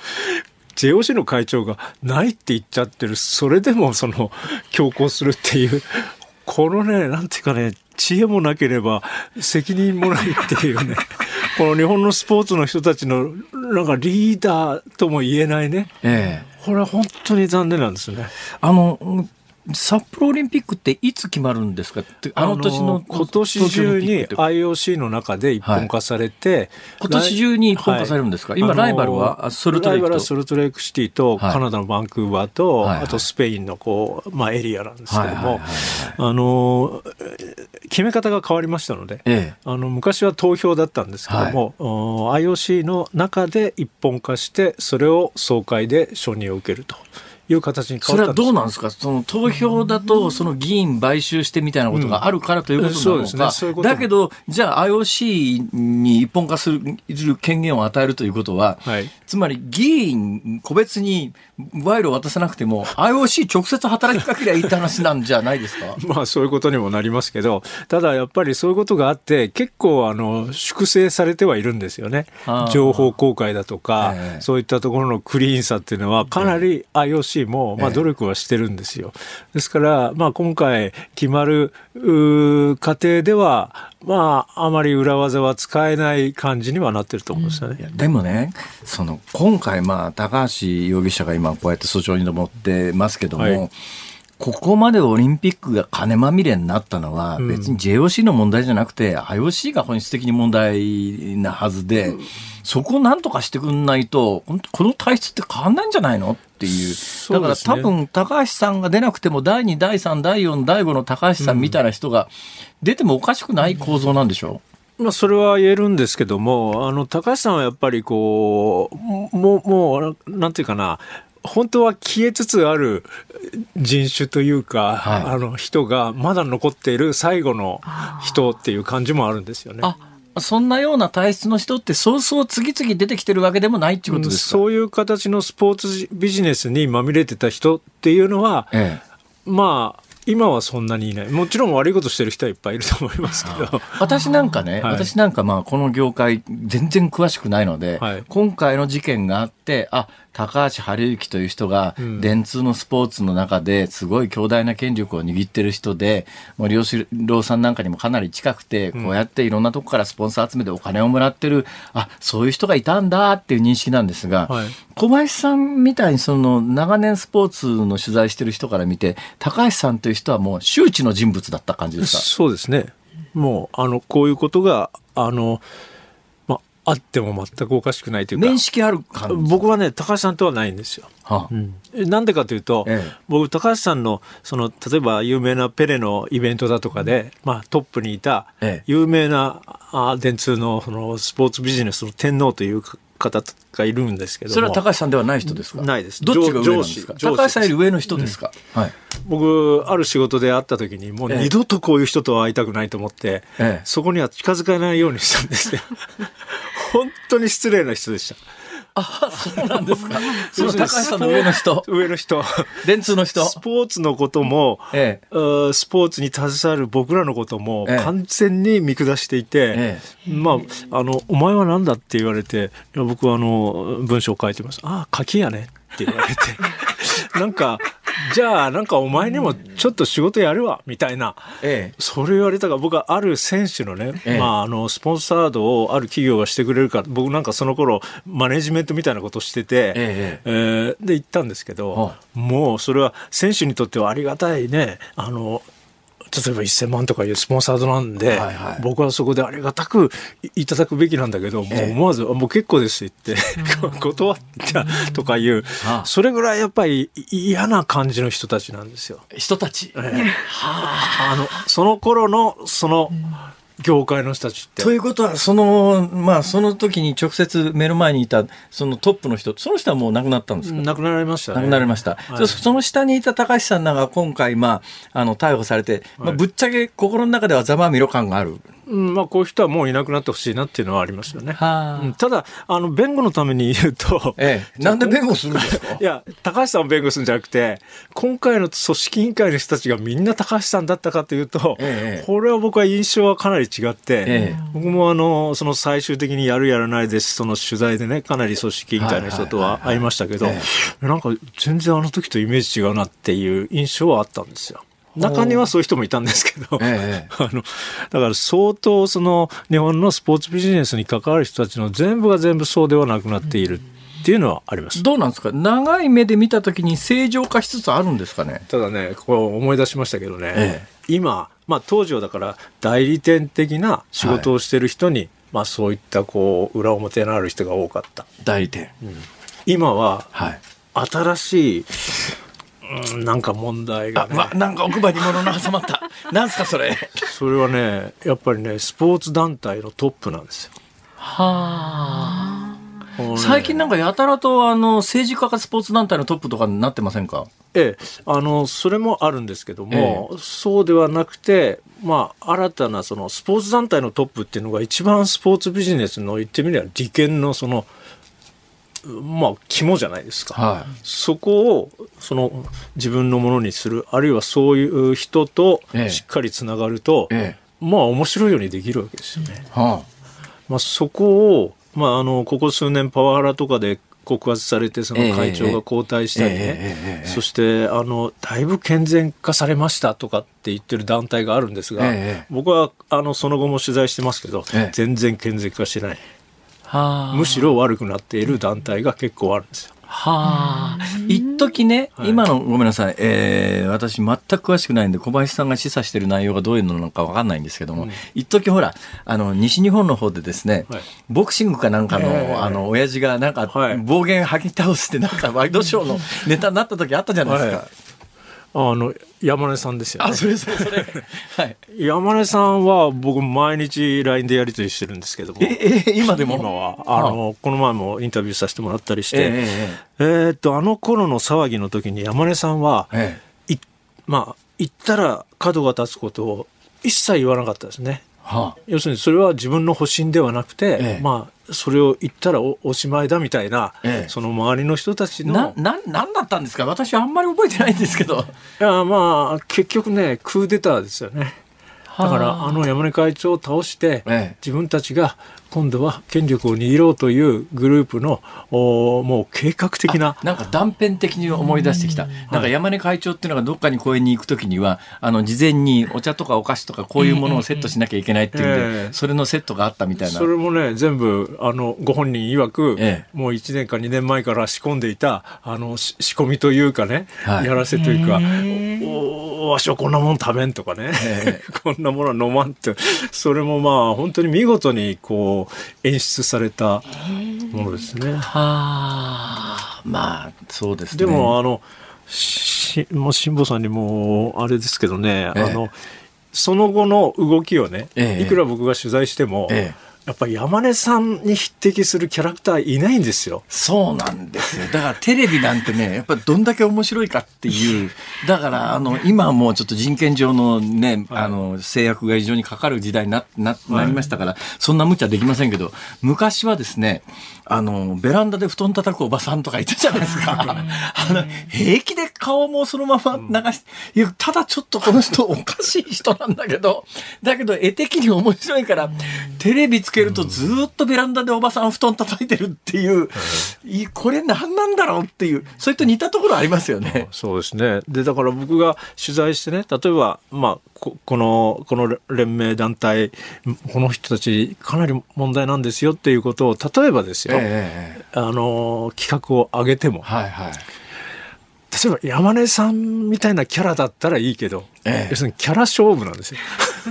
JOC の会長がないって言っちゃってる、それでもその強行するっていう、このね、なんていうかね、知恵もなければ責任もないっていうね、この日本のスポーツの人たちのなんかリーダーとも言えないね、ええ、これは本当に残念なんですね。あの札幌オリンピックっていつ決まるんですか？あの年の今年中に IOC の中で一本化されて、はい、今年中に一本化されるんですか、はい、今ライバルはソルトレイクライバルはソルトレイクシティと、カナダのバンクーバーと、はい、あとスペインのこう、まあ、エリアなんですけども、あの決め方が変わりましたので、ええ、あの昔は投票だったんですけども、はい、IOC の中で一本化してそれを総会で承認を受けると。いう形に変わったそれはどうなんですか？その投票だとその議員買収してみたいなことがあるからということなのか、うんね、だけどじゃあ IOC に一本化する権限を与えるということは、はい、つまり議員個別に賄賂を渡さなくても IOC 直接働きかけりゃいいって話なんじゃないですか？まあそういうことにもなりますけどただやっぱりそういうことがあって結構あの粛清されてはいるんですよね。情報公開だとか、えー、そういったところのクリーンさっていうのはかなり IOC もまあ努力はしてるんですよ。ですからまあ今回決まる過程ではまあ、あまり裏技は使えない感じにはなってると思うんですよね。うん、でもね、その今回、まあ、高橋容疑者が今、こうやって訴状に上ってますけども、はい。ここまでオリンピックが金まみれになったのは、別に JOC の問題じゃなくて、IOC が本質的に問題なはずで、そこをなんとかしてくんないと、この体質って変わんないんじゃないのっていう。だから多分、高橋さんが出なくても、第2、第3、第4、第5の高橋さんみたいな人が出てもおかしくない構造なんでしょう、まあ、それは言えるんですけども、あの、高橋さんはやっぱりこう、もう、もう、なんていうかな、本当は消えつつある人種というか、はい、あの人がまだ残っている最後の人っていう感じもあるんですよね。そんなような体質の人ってそうそう次々出てきてるわけでもないっていうことですか、そういう形のスポーツビジネスにまみれてた人っていうのは、ええ、まあ今はそんなにいない。もちろん悪いことしてる人はいっぱいいると思いますけど。私なんかね、はい、私なんかまあこの業界全然詳しくないので、はい、今回の事件があってあ高橋治之という人が、電通のスポーツの中ですごい強大な権力を握ってる人で、森喜朗さんなんかにもかなり近くて、こうやっていろんなとこからスポンサー集めてお金をもらってる、あ、そういう人がいたんだっていう認識なんですが、はい、小林さんみたいにその長年スポーツの取材してる人から見て、高橋さんという人はもう周知の人物だった感じですか？そうですね。もう、あの、こういうことが、あの、あっても全くおかしくないというか。面識ある僕はね高橋さんとはないんですよ。はあ、うん、なんでかというと、ええ、僕高橋さんのその例えば有名なペレのイベントだとかで、まあ、トップにいた有名な、ええ、あ電通のそのスポーツビジネスの天皇という方がいるんですけどそれは高橋さんではない人ですか？ないです。どっちが上司。高橋さんより上の人ですか、うん、はい、僕ある仕事で会った時にもう二度とこういう人とは会いたくないと思って、ええ、そこには近づかないようにしたんですよ本当に失礼な人でしたあそうなんですか。その高橋さんの上の人。上の人。電通の人。スポーツのことも、ええ、スポーツに携わる僕らのことも完全に見下していて、ええ、まあ、あの、お前は何だって言われて、僕はあの、文章を書いてます。ああ、書きやねって言われて。なんか、じゃあなんかお前にもちょっと仕事やるわみたいな、ええ、それ言われたから僕はある選手のね、ええ、まあ、あのスポンサードをある企業がしてくれるか僕なんかその頃マネジメントみたいなことしてて、えええー、で行ったんですけどもうそれは選手にとってはありがたいね。あの例えば1000万とかいうスポンサードなんで、はいはい、僕はそこでありがたくいただくべきなんだけど、もう思わず、もう結構ですって言って、断ったとかいう、それぐらいやっぱり嫌な感じの人たちなんですよ。人たち、えー、あ。のその頃のその、業界の人たちって。ということは、その、まあ、その時に直接目の前にいた、そのトップの人、その人はもう亡くなったんですか？亡くなられました、ね、亡くなりました。はい、その下にいた高橋さんが今回、まあ、あの、逮捕されて、まあ、ぶっちゃけ心の中ではざまみろ感がある。うんまあ、こういう人はもういなくなってほしいなっていうのはありますよね。うん、ただあの、弁護のために言うと、ええ、なんで弁護するんですか？いや、高橋さんを弁護するんじゃなくて、今回の組織委員会の人たちがみんな高橋さんだったかというと、ええ、これは僕は印象はかなり違って、え、僕もあのその最終的にやるやらないです、その取材でね、かなり組織委員会の人とは会いましたけど、なんか全然あの時とイメージ違うなっていう印象はあったんですよ。中にはそういう人もいたんですけど、ええ、あのだから相当その日本のスポーツビジネスに関わる人たちの全部が全部そうではなくなっている。っていうのはあります。どうなんですか？長い目で見たときに正常化しつつあるんですかね？ただねこう思い出しましたけどね、ええ、今、まあ、当時はだから代理店的な仕事をしてる人に、はい、まあ、そういったこう裏表のある人が多かった。代理店、うん、今は、はい、新しいうん、なんか問題が、ね、なんか奥歯に物の挟まった。なんすかそれ。それはねやっぱりねスポーツ団体のトップなんですよ。はあ最近なんかやたらとあの政治家がスポーツ団体のトップとかになってませんか？ええ、あのそれもあるんですけども、ええ、そうではなくて、まあ、新たなそのスポーツ団体のトップっていうのが一番スポーツビジネスの言ってみれば利権のそのまあ、肝じゃないですか、はい、そこをその自分のものにするあるいはそういう人としっかりつながると、ええ、まあ面白いようにできるわけですよね。はあ、まあ、そこを、まあ、あのここ数年パワハラとかで告発されてその会長が交代したりね、そしてあのだいぶ健全化されましたとかって言ってる団体があるんですが、僕はあのその後も取材してますけど、全然健全化してない。むしろ悪くなっている団体が結構あるんですよ。はあ、一時ね、はい、今のごめんなさい、えー、私全く詳しくないんで小林さんが示唆している内容がどういうのなのか分かんないんですけども、うん、一時ほらあの西日本の方でですね、はい、ボクシングかなんかの、えー、あの親父がなんか、暴言吐き倒すってなんかワイドショーのネタになった時あったじゃないですか。はいあの山根さんですよ、ね、あそれそれそれ、はい、山根さんは僕毎日 LINE でやり取りしてるんですけども。ええ今でも？今は。あのこの前もインタビューさせてもらったりして。ええー、っとあの頃の騒ぎの時に山根さんは、ええ、いまあ言ったら角が立つことを一切言わなかったですね。はあ、要するにそれは自分の保身ではなくて、ええ、まあそれを言ったらおしまいだみたいな、ええ、その周りの人たちのなななんだったんですか？私あんまり覚えてないんですけど。いやまあ結局ねクーデターですよね。だからあの山根会長を倒して、自分たちが今度は権力を握ろうというグループのおもう計画的ななんか断片的に思い出してきた、なんか山根会長っていうのがどっかに公園に行くときにはあの事前にお茶とかお菓子とかこういうものをセットしなきゃいけないっていうんで、それのセットがあったみたいな。それもね全部あのご本人曰く、ええ、もう1年か2年前から仕込んでいたあの仕込みというかね、はい、やらせというかおわしはこんなもん食べんとかね、え、こんなものは飲まんって。それもまあ本当に見事にこう演出されたものですね。はあ、まあそうですね。でもあのしもう辛坊さんにもあれですけどね、ええ、あのその後の動きをね、え、いくら僕が取材しても、やっぱり山根さんに匹敵するキャラクターいないんですよ。そうなんですよ。だからテレビなんてね、やっぱりどんだけ面白いかっていう、だからあの、今はもうちょっと人権上のね、はい、あの、制約が非常にかかる時代にな、な、なりましたから、はい、そんな無茶できませんけど、昔はですね、あの、ベランダで布団叩くおばさんとかいたじゃないですか。あの、平気で顔もそのまま流して、ただちょっとこの人おかしい人なんだけど、だけど絵的に面白いから、テレビつけるとずっとベランダでおばさん布団叩いてるっていう、いこれ何なんだろうっていう、それと似たところありますよね。そうですね。で、だから僕が取材してね、例えば、まあ、ここの、この連盟団体、この人たちかなり問題なんですよっていうことを、例えばですよ、えー、あの、企画を上げても、はいはい、例えば山根さんみたいなキャラだったらいいけど、ええ、要するにキャラ勝負なんですよ。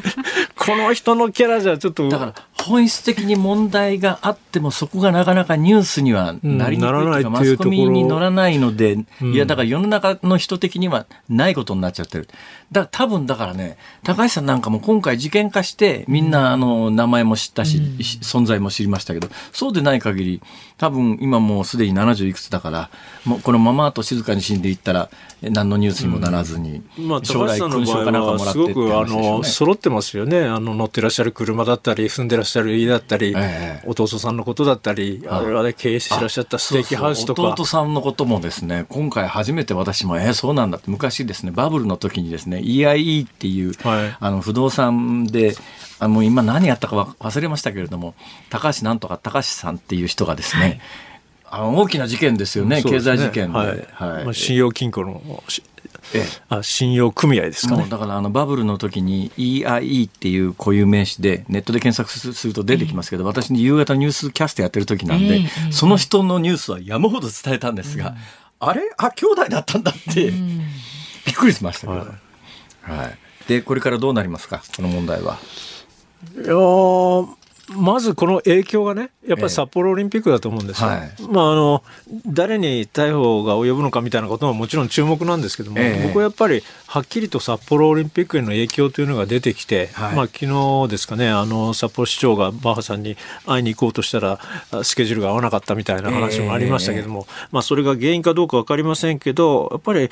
この人のキャラじゃちょっと。だから本質的に問題があってもそこがなかなかニュースにはなりにくいというか、マスコミに乗らないので、いやだから世の中の人的にはないことになっちゃってる。だ多分だからね、高橋さんなんかも今回事件化してみんなあの名前も知ったし、存在も知りましたけど、そうでない限り、多分今もうすでに70いくつだから、もうこのままと静かに死んでいったら何のニュースにもならずに、まあ、将来勲章かなんかもらってすごくあの揃ってますよね。あの乗ってらっしゃる車だったり住んでらっしゃる家だったり、ええ、弟さんのことだったりあれはね経営してらっしゃったステーキハウスとか。弟さんのこともですね今回初めて私もえー、そうなんだって昔ですねバブルの時にですね EIE っていう、はい、あの不動産であの今何やったか忘れましたけれども高橋なんとか高橋さんっていう人がですね、はい、あの大きな事件ですよね、ね。経済事件で、はい。はい。まあ、信用金庫のええ、あ信用組合ですかね。だからあのバブルの時に EIE っていう固有名詞でネットで検索すると出てきますけど、え、私に夕方ニュースキャストやってる時なんで、その人のニュースは山ほど伝えたんですが、あれ？あ兄弟だったんだって、びっくりしましたけど、はい、はい、でこれからどうなりますか？この問題は。いやまずこの影響がね、やっぱり札幌オリンピックだと思うんですよ。えはい、まあ、あの誰に逮捕が及ぶのかみたいなことももちろん注目なんですけども、え、僕はやっぱりはっきりと札幌オリンピックへの影響というのが出てきて、はい、まあ昨日ですかね、あの札幌市長がバッハさんに会いに行こうとしたら、スケジュールが合わなかったみたいな話もありましたけども、まあ、それが原因かどうか分かりませんけど、やっぱり、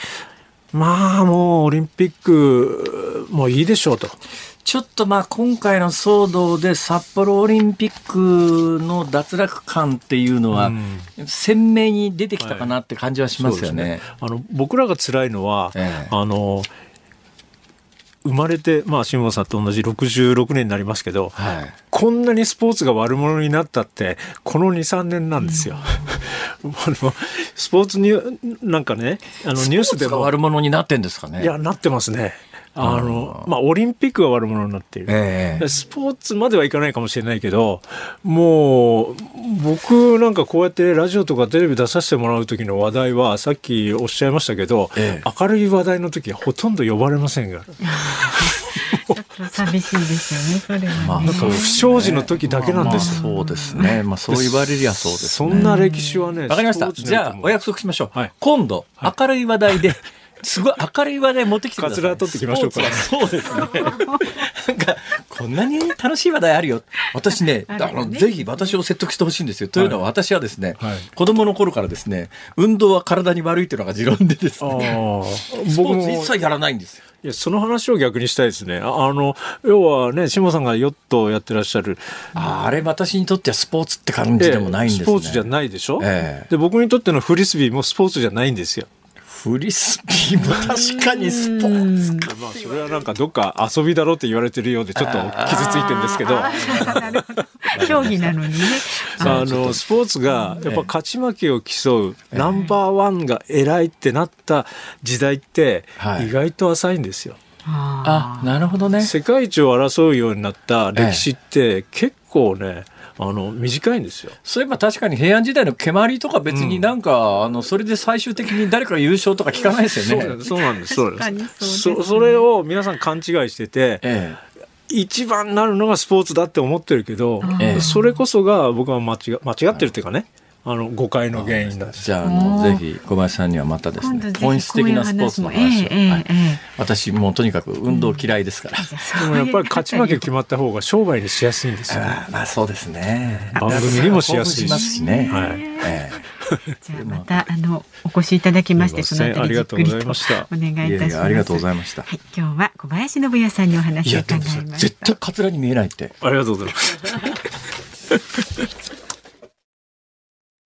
まあもうオリンピックもういいでしょうと。ちょっとまあ今回の騒動で札幌オリンピックの脱落感っていうのは鮮明に出てきたかなって感じはしますよね。はい、ねあの僕らが辛いのは、ええ、あの生まれて、まあ、辛坊さんと同じ66年になりますけど、はい、こんなにスポーツが悪者になったって、この2、3年なんですよ。うん、スポーツニュなんかね、あのニュースでも。悪者になってんですかね。いや、なってますね。あの、まあ、オリンピックが悪者になっている、えー、スポーツまではいかないかもしれないけど、もう、僕なんかこうやってラジオとかテレビ出させてもらう時の話題は、さっきおっしゃいましたけど、えー、明るい話題の時はほとんど呼ばれませんが。寂しいですよね、それは、ね。まあ、なんか不祥事の時だけなんです、まあ、そうですね。まあ、そう言われりゃそうです、ね、そんな歴史はね。わかりました。じゃあ、お約束しましょう。はい、今度、明るい話題で、すごい明るい話題持ってきてください。カツラ取ってきましょうか。そうですね。なんか、こんなに楽しい話題あるよ。私ね、あの、ぜひ私を説得してほしいんですよ。というのは私はですね、はい、子供の頃からですね、運動は体に悪いというのが持論でですね、スポーツ一切やらないんですよ。いや、その話を逆にしたいですね。あの、要はね、下さんがヨットをやってらっしゃる。ああれ、私にとってはスポーツって感じでもないんですね。スポーツじゃないでしょ、えー、で、僕にとってのフリスビーもスポーツじゃないんですよ。フリスビーも確かにスポーツか。まあ、それはなんかどっか遊びだろうって言われてるようで、ちょっと傷ついてるんですけど。競技なのにね。あの、スポーツが、やっぱ勝ち負けを競う、ナンバーワンが偉いってなった時代って、意外と浅いんですよ。あなるほどね。世界一を争うようになった歴史って、結構ね、あの短いんですよ。そういえば確かに平安時代の蹴鞠とか別になんか、うん、あのそれで最終的に誰か優勝とか聞かないですよね。そうなんです。そうなんです。そそれを皆さん勘違いしてて、ええ一番なるのがスポーツだって思ってるけど、それこそが僕は間違間違ってるっていうかね、あの誤解の原因だ。じゃあのぜひ小林さんにはまたですね本質的なスポーツの話。を、えーはい、私もうとにかく運動嫌いですから、うん、でもやっぱり勝ち負け決まった方が商売にしやすいんですよ、ね、まあそうですね。番組にもしやすいし。ね、はい、えー、じゃあまたあのお越しいただきましてそのあたりじっくりとお願いいたします。ありがとうございました、はい、今日は小林信也さんにお話を伺いました。絶対カツラに見えないって。ありがとうございます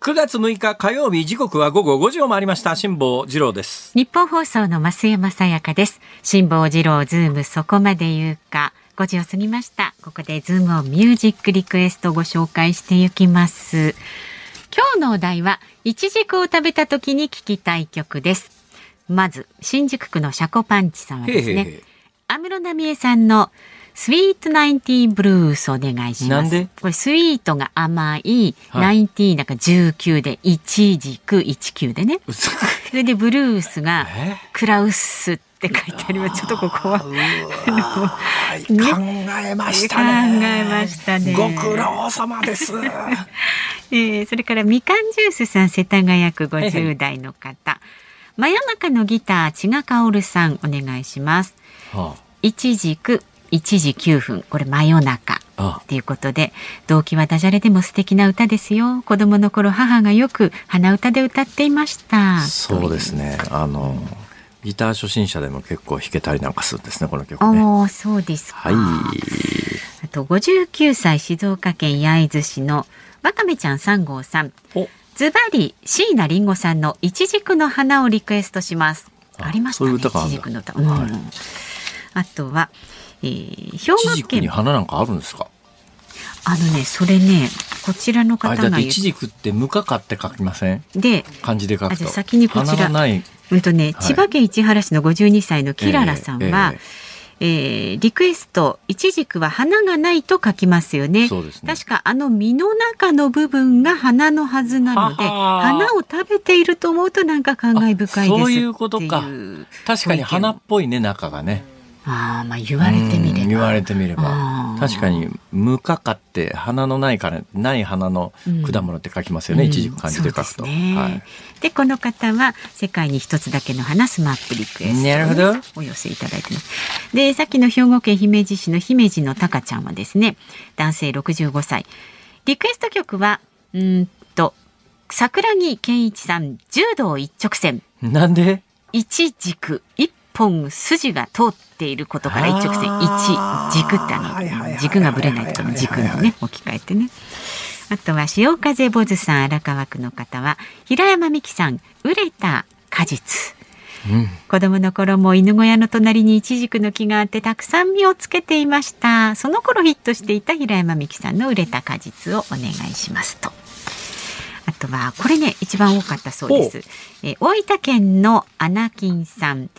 9月6日火曜日時刻は午後5時を回りました。辛坊治郎です。ニッポン放送の増山さやかです。辛坊治郎ズームそこまで言うか。5時を過ぎました。ここでズームをミュージックリクエストご紹介していきます。今日のお題はイチジクを食べた時に聞きたい曲です。まず新宿区のシャコパンチさんはですね安室奈美恵さんのスイートナインティーブルースお願いします。これスイートが甘い、ナインティーなんか19で、一軸19でね。それでブルースがクラウスって書いてあります。ちょっとここは。考えましたね。考えましたね。ご苦労様です。えー、それからみかんジュースさん世田谷区50代の方。真夜中のギター千賀薫さんお願いします。はあ、一軸1時9分。これ真夜中。ということで動機はダジャレでも素敵な歌ですよ。子供の頃母がよく鼻歌で歌っていました。そうですね。あのギター初心者でも結構弾けたりなんかするんですねこの曲ね。おそうですはい。あと59歳静岡県焼津市のわかめちゃん3号さん。ズバリ椎名林檎さんの「いちじくの花」をリクエストします。ありましたねうん。はい、あとはえー、兵庫県。に花なんかあるんですか？あのねそれねこちらの方が言ちじくって無花って書きません？で漢字で書くと。先にこちら。うんとね、はい、千葉県市原市の52歳のキララさんは、えーえーえー、リクエストいちじくは花がないと書きますよね、ね、確かあの実の中の部分が花のはずなので花を食べていると思うとなんか感慨深いですそういうことか。確かに花っぽいね中がねあまあ言われてみれば。言われてみれば。確かに、無花花って花のないから、ない花の果物って書きますよね。うん、一軸漢字で書くと。ね、はい。で、この方は、世界に一つだけの花スマップリクエストなるほどお寄せいただいてます。で、さっきの兵庫県姫路市の姫路のたかちゃんはですね、男性65歳。リクエスト曲は、うんと、桜木健一さん、柔道一直線。なんで？一軸、一本筋が通っていることから一直線一軸ってあの軸がぶれないとの軸にね置き換えてね。あとは潮風坊主さん荒川区の方は平山美樹さん売れた果実。うん、子供の頃も犬小屋の隣にイチジクの木があってたくさん実をつけていました。その頃ヒットしていた平山美樹さんの売れた果実をお願いしますと。あとはこれね一番多かったそうです。え大分県のアナキンさん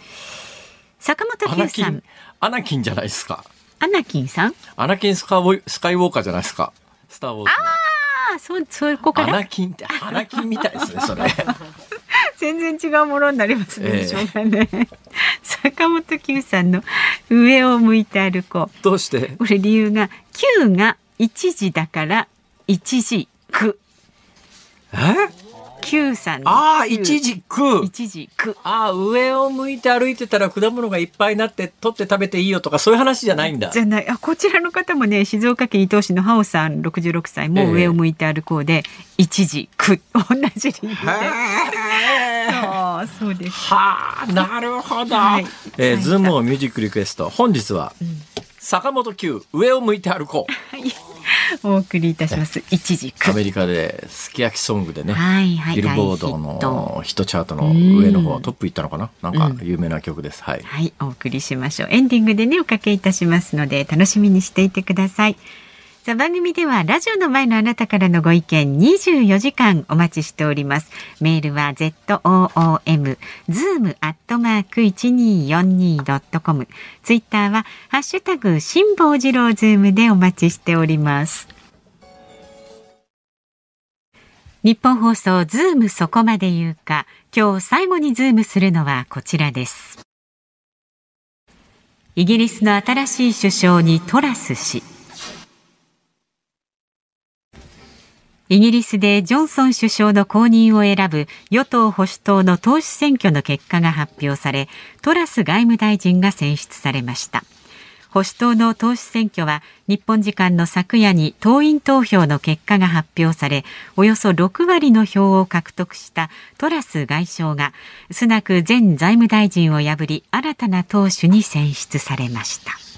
坂本九さん。アナキンじゃないですか。アナキンさん？アナキンスカイスカイウォーカーじゃないですか。スターウォーズああ、そう、そういう子かアナキンって、アナキンみたいですね、それ。全然違うものになりますね、えー、ね。坂本九さんの上を向いて歩こう。どうして？これ理由が九が一時だから一時句。え？九さんああ、一時区。一時区。ああ、上を向いて歩いてたら果物がいっぱいになって取って食べていいよとかそういう話じゃないんだ。じゃない。あ、こちらの方もね、静岡県伊東市のハオさん六十六歳も上を向いて歩こうで、えー、一時区。同じ理由で。そう、そうです。はあ、なるほど。はい、えー、ズームをミュージックリクエスト。本日は、うん、坂本九上を向いて歩こう。は いお送りいたします。一時アメリカですき焼きソングでね、はいはい、ビルボードのヒットチャートの上の方トップいったのかな、なんか有名な曲です。はい、はい、お送りしましょう。エンディングでねおかけいたしますので楽しみにしていてください。さあ番組ではラジオの前のあなたからのご意見24時間お待ちしております。メールは z o o m zoom アットマーク一二四二ドットコム。ツイッターはハッシュタグ辛坊治郎ズームでお待ちしております。ニッポン放送ズームそこまで言うか。今日最後にズームするのはこちらです。イギリスの新しい首相にトラス氏。イギリスでジョンソン首相の後任を選ぶ与党保守党の党首選挙の結果が発表されトラス外務大臣が選出されました。保守党の党首選挙は日本時間の昨夜に党員投票の結果が発表されおよそ6割の票を獲得したトラス外相がスナク前財務大臣を破り新たな党首に選出されました。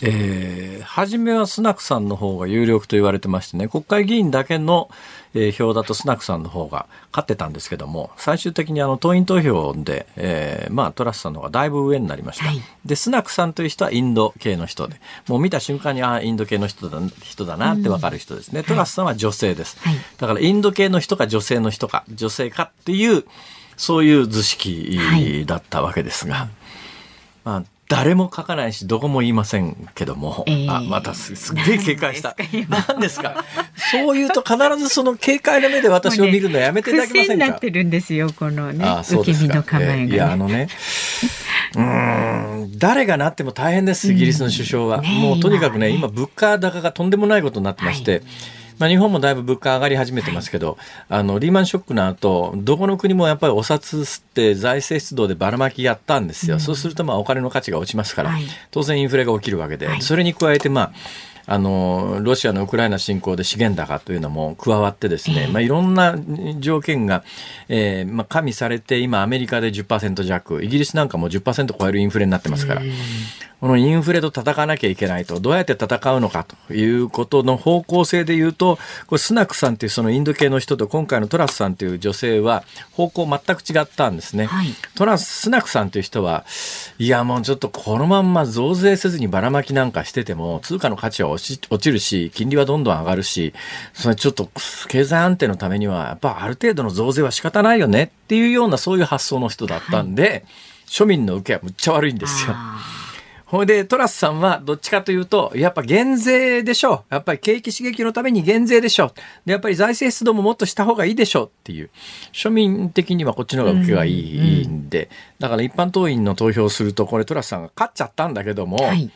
えー、初めはスナクさんの方が有力と言われてましてね、国会議員だけの、えー、票だとスナクさんの方が勝ってたんですけども、最終的にあの党員投票で、えー、まあトラスさんの方がだいぶ上になりました。はい、で、スナクさんという人はインド系の人で、もう見た瞬間に、ああ、インド系の人だ人だなってわかる人ですね、うん、トラスさんは女性です、はい、だからインド系の人か女性の人か、女性かっていう、そういう図式だったわけですが、はい、まあ誰も書かないしどこも言いませんけども、えー、あまたすすげえ警戒した。何ですかそう言うと必ずその警戒の目で私を見るのやめていただけませんか、ね、なってるんですよこのねあそうですか、えー、いやあのね うん誰がなっても大変ですイギリスの首相は、うん。ね、もうとにかくね今物価高がとんでもないことになってまして、はいまあ、日本もだいぶ物価上がり始めてますけど、あのリーマンショックの後どこの国もやっぱりお札吸って財政出動でばらまきやったんですよ、うん、そうするとまあお金の価値が落ちますから、はい、当然インフレが起きるわけで、はい、それに加えてまああのロシアのウクライナ侵攻で資源高というのも加わってですね、まあ、いろんな条件が、えーまあ、加味されて今アメリカで10%弱イギリスなんかも10%超えるインフレになってますから、このインフレと戦わなきゃいけないと、どうやって戦うのかということの方向性で言うと、これスナクさんというそのインド系の人と今回のトラスさんという女性は方向全く違ったんですね。はい、トラス、スナクさんという人は、いやもうちょっとこのまんま増税せずにばらまきなんかしてても、通貨の価値は落ち落ちるし、金利はどんどん上がるし、それちょっと経済安定のためには、やっぱある程度の増税は仕方ないよねっていうようなそういう発想の人だったんで、はい、庶民の受けはむっちゃ悪いんですよ。ほいで、トラスさんはどっちかというと、やっぱ減税でしょう。やっぱり景気刺激のために減税でしょう。で、やっぱり財政出動ももっとした方がいいでしょうっていう。庶民的にはこっちの方が受けがいいんで、だから一般党員の投票すると、これトラスさんが勝っちゃったんだけども、はい、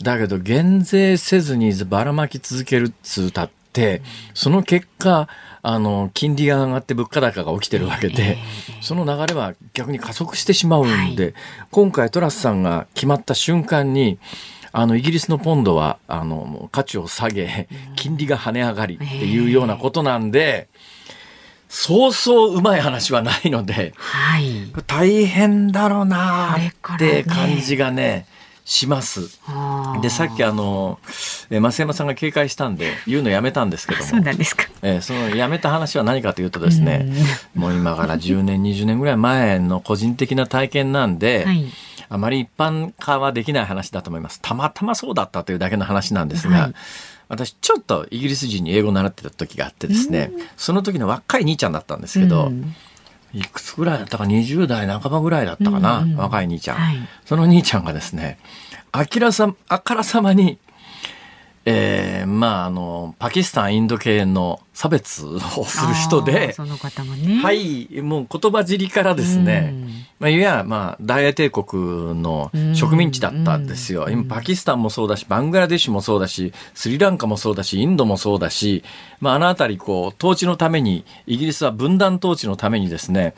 だけど減税せずにばらまき続けるっつうたって、その結果、あの、金利が上がって物価高が起きてるわけで、その流れは逆に加速してしまうんで、今回トラスさんが決まった瞬間に、あの、イギリスのポンドは、あの、価値を下げ、金利が跳ね上がりっていうようなことなんで、そうそううまい話はないので、はい、大変だろうなって感じがね、します。でさっきあの増山さんが警戒したんで言うのやめたんですけども。そうなんですか、えー、そのやめた話は何かというとですねもう今から10年20年ぐらい前の個人的な体験なんで、はい、あまり一般化はできない話だと思います。たまたまそうだったというだけの話なんですが、はい。私ちょっとイギリス人に英語を習ってた時があってですね、その時の若い兄ちゃんだったんですけど、いくつぐらいだったか20代半ばぐらいだったかな、うんうん、若い兄ちゃん、はい、その兄ちゃんがですねあきらさあからさまにえー、まああのパキスタンインド系の差別をする人でその方もね。はいもう言葉尻からですね、うん、まあ、いやまあ大英帝国の植民地だったんですよ、うん、今パキスタンもそうだしバングラデシュもそうだしスリランカもそうだしインドもそうだし、まあ、あの辺りこう統治のためにイギリスは分断統治のためにですね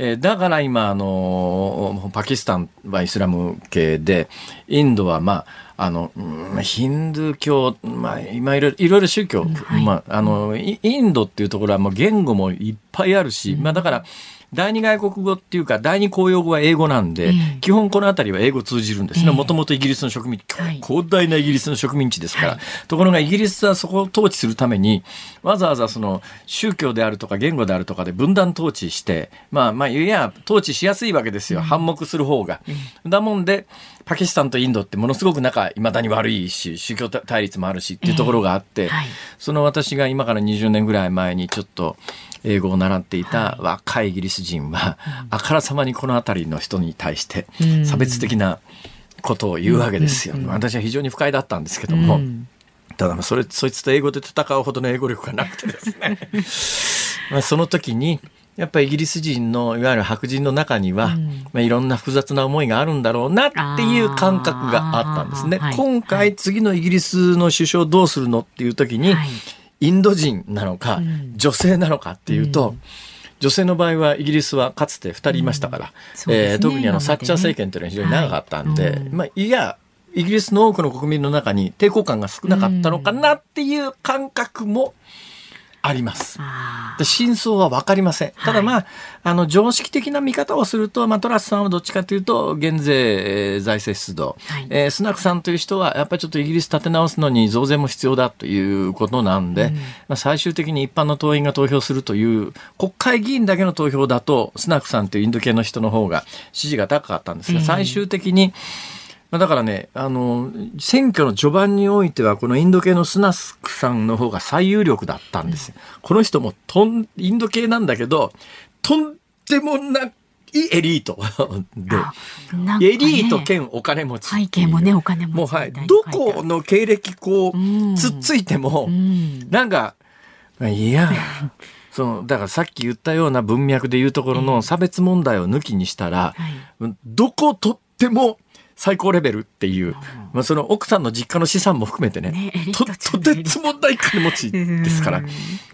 えー、だから今、あの、パキスタンはイスラム系で、インドはまあ、あの、ヒンドゥー教、まあ、今いろいろ宗教、はい、まあ、あの、インドっていうところはもう言語もいっぱいあるし、まあだから、第二外国語っていうか、第二公用語は英語なんで、基本この辺りは英語通じるんですね。もともとイギリスの植民地、広大なイギリスの植民地ですから。ところがイギリスはそこを統治するために、わざわざその宗教であるとか言語であるとかで分断統治して、まあまあ、いや、統治しやすいわけですよ。反目する方が。だもんで、パキスタンとインドってものすごく仲、いまだに悪いし、宗教対立もあるしっていうところがあって、その私が今から20年ぐらい前にちょっと、英語を習っていた若いイギリス人は、あからさまにこの辺りの人に対して差別的なことを言うわけですよ。私は非常に不快だったんですけども。ただそれそいつと英語で戦うほどの英語力がなくてですね。まあその時にやっぱりイギリス人のいわゆる白人の中には、うん、まあ、いろんな複雑な思いがあるんだろうなっていう感覚があったんですね。今回次のイギリスの首相どうするのっていう時に、はいインド人なのか、女性なのかっていうと、女性の場合はイギリスはかつて2人いましたから、うん。ね、えー、特にあのサッチャー政権というのは非常に長かったんで、はい。うん、まあ、いやイギリスの多くの国民の中に抵抗感が少なかったのかなっていう感覚もあります。で真相は分かりません。ただまあ、はい、あの、常識的な見方をすると、まあ、トラスさんはどっちかというと、減税、えー、財政出動、はい、えー、スナクさんという人は、やっぱりちょっとイギリス立て直すのに増税も必要だということなんで、うん、まあ、最終的に一般の党員が投票するという、国会議員だけの投票だと、スナクさんというインド系の人の方が支持が高かったんですが、最終的に、まあ、だからね、あの、選挙の序盤においては、このインド系のスナスクさんの方が最有力だったんですよ。この人もとん、インド系なんだけど、とんでもないエリート。で、ね、エリート兼お金持ち背景もねお金持ちもうはいどこの経歴こうつっついてもなんかいやそのだからさっき言ったような文脈でいうところの差別問題を抜きにしたら、どことっても最高レベルっていう、まあ、その奥さんの実家の資産も含めてね、ねと、とてつもない金持ちですから、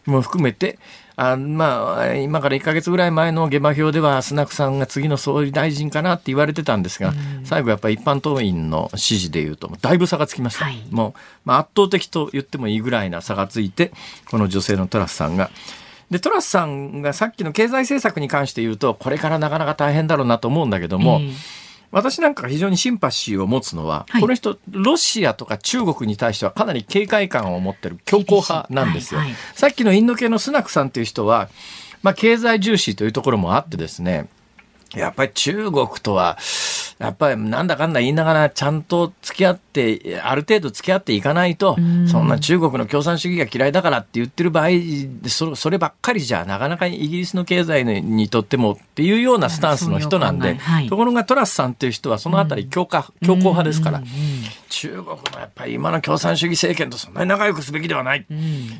もう含めて、あまあ、今から1か月ぐらい前の下馬評では、スナクさんが次の総理大臣かなって言われてたんですが、最後やっぱり一般党員の支持でいうと、だいぶ差がつきました。はい、もう、まあ、圧倒的と言ってもいいぐらいな差がついて、この女性のトラスさんが、で、トラスさんがさっきの経済政策に関して言うと、これからなかなか大変だろうなと思うんだけども、えー私なんかが非常にシンパシーを持つのは、はい、この人、ロシアとか中国に対してはかなり警戒感を持ってる強硬派なんですよ。はいはい、さっきのインド系のスナクさんという人は、まあ、経済重視というところもあってですね、やっぱり中国とは、やっぱりなんだかんだ言いながらちゃんと付き合って、ある程度付き合っていかないと、そんな中国の共産主義が嫌いだからって言ってる場合、そそればっかりじゃなかなかイギリスの経済にとってもっていうようなスタンスの人なんで、はい、ところがトラスさんっていう人はそのあたり強化、強硬派ですから、中国のやっぱり今の共産主義政権とそんなに仲良くすべきではない。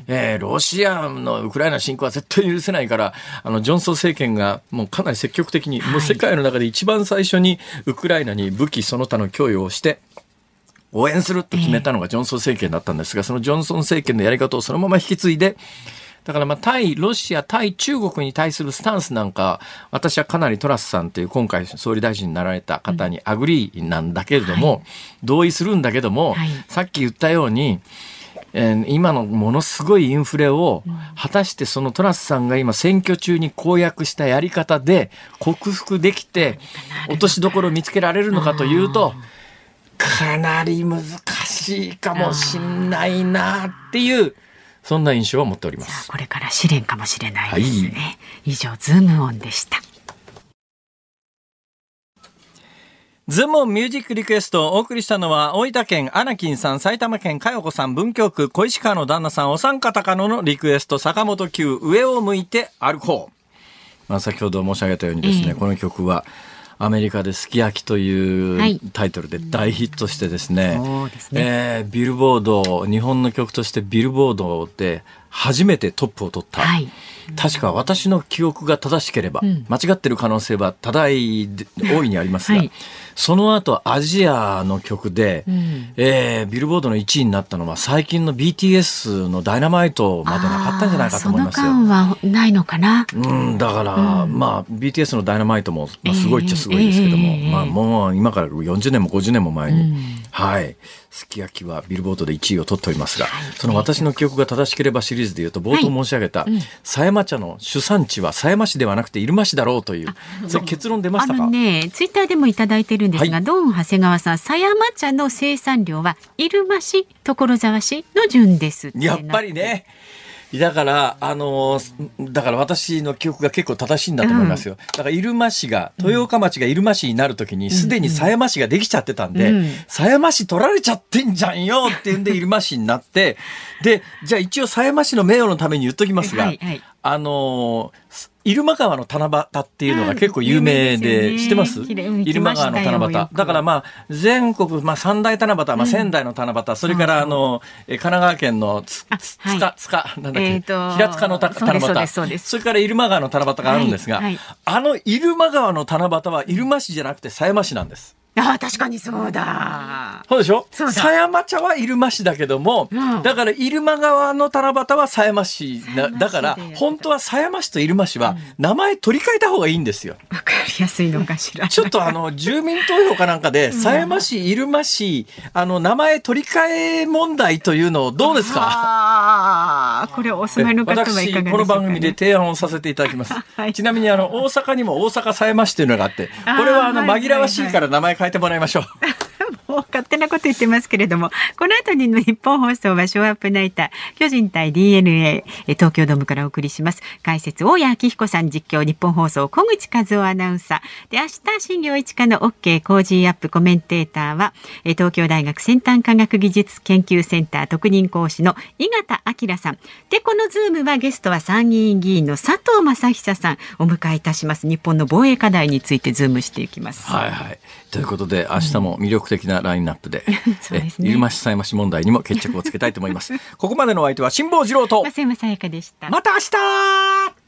えー、ロシアのウクライナ侵攻は絶対許せないから、あの、ジョンソン政権がもうかなり積極的に、もう世界の中で一番最初にウクライナに武器その他の供与をして、応援すると決めたのがジョンソン政権だったんですが、そのジョンソン政権のやり方をそのまま引き継いで、だからまあ対ロシア、対中国に対するスタンスなんか、私はかなりトラスさんという今回総理大臣になられた方に agree なんだけれども、はい、同意するんだけども、はい、さっき言ったように、えー、今のものすごいインフレを、果たしてそのトラスさんが今選挙中に公約したやり方で克服できて、落としどころを見つけられるのかというと、かなり難しいかもしんないなっていう、そんな印象を持っております。これから試練かもしれないですね。はい、以上、ズームオンでした。ズモンミュージックリクエストをお送りしたのは、大分県アナキンさん、埼玉県佳代子さん、文京区小石川の旦那さん、お三方からのリクエスト、坂本九、上を向いて歩こう。まあ、先ほど申し上げたようにですね、えー、この曲は、アメリカで「すき焼き」というタイトルで大ヒットしてですねはい、えー、ビルボード日本の曲としてビルボードで初めてトップを取った、はい、確か私の記憶が正しければ、うん、間違ってる可能性は多大大いにありますが、はい、その後アジアの曲で、うん、えー、ビルボードの1位になったのは最近の BTS の「ダイナマイト」までなかったんじゃないかと思いますよ。その間はないのかな、うん、だから、うん、まあ BTS の「ダイナマイトも」まあ、すごいっちゃすごいですけども、えーえー、まあ、もう今から40年も50年も前に、はいすき焼きはビルボードで1位を取っておりますが、はい、その私の記憶が正しければシリーズでいうと冒頭申し上げた、狭山茶の主産地は狭山市ではなくて入間市だろうという。それ結論出ましたか？ねツイッターでもいただいてるんですが、はい、ドン長谷川さん狭山茶の生産量は入間市所沢市の順ですやっぱりねだから、あのー、だから私の記憶が結構正しいんだと思いますよ。うん、だから入間市が、豊岡町が入間市になるときに、すでに狭山市ができちゃってたんで、狭山市取られちゃってんじゃんよっていうんで 入間市になって、で、じゃあ一応狭山市の名誉のために言っときますが、はいはい、あのー入間川の七夕っていうのが結構有名で、知ってます？入間川の七夕。だからまあ、全国、まあ三大七夕、まあ仙台の七夕、それからあの、神奈川県のつ、つか、つか、なんだっけ、平塚の七夕。それから入間川の七夕があるんですが、あの入間川の七夕は入間市じゃなくて狭山市なんです。あ確かにそうだ。そうでしょ？狭山茶は入間市だけども、うん、だから入間川の七夕は狭山市だだから本当は狭山市と入間市は名前取り替えた方がいいんですよ。わ、かりやすいのかしら。ちょっとあの住民投票かなんかで狭山市入間市あの名前取り替え問題というのをどうですか？ああこれお住まいの方はいかがでしょうか、ね、この番組で提案をさせていただきます。はい、ちなみにあの大阪にも大阪狭山市というのがあって、これはあの紛らわしいから名前変えてもらいましょう。もう勝手なこと言ってますけれども、この後にの日本放送はショーアップナイター、巨人対 DNA、東京ドームからお送りします。解説、大谷明彦さん実況、日本放送、小口和夫アナウンサー。で、明日、新業一課の OK 工事アップコメンテーターは、東京大学先端科学技術研究センター特任講師の井形明さん。で、このズームはゲストは参議院議員の佐藤正久さん、お迎えいたします。日本の防衛課題についてズームしていきます。はいはい。ということで、明日も魅力的なラインナップで、うん、ね、入間市狭山市問題にも決着をつけたいと思います。ここまでのお相手は辛坊治郎と、増山さやかでした。また明日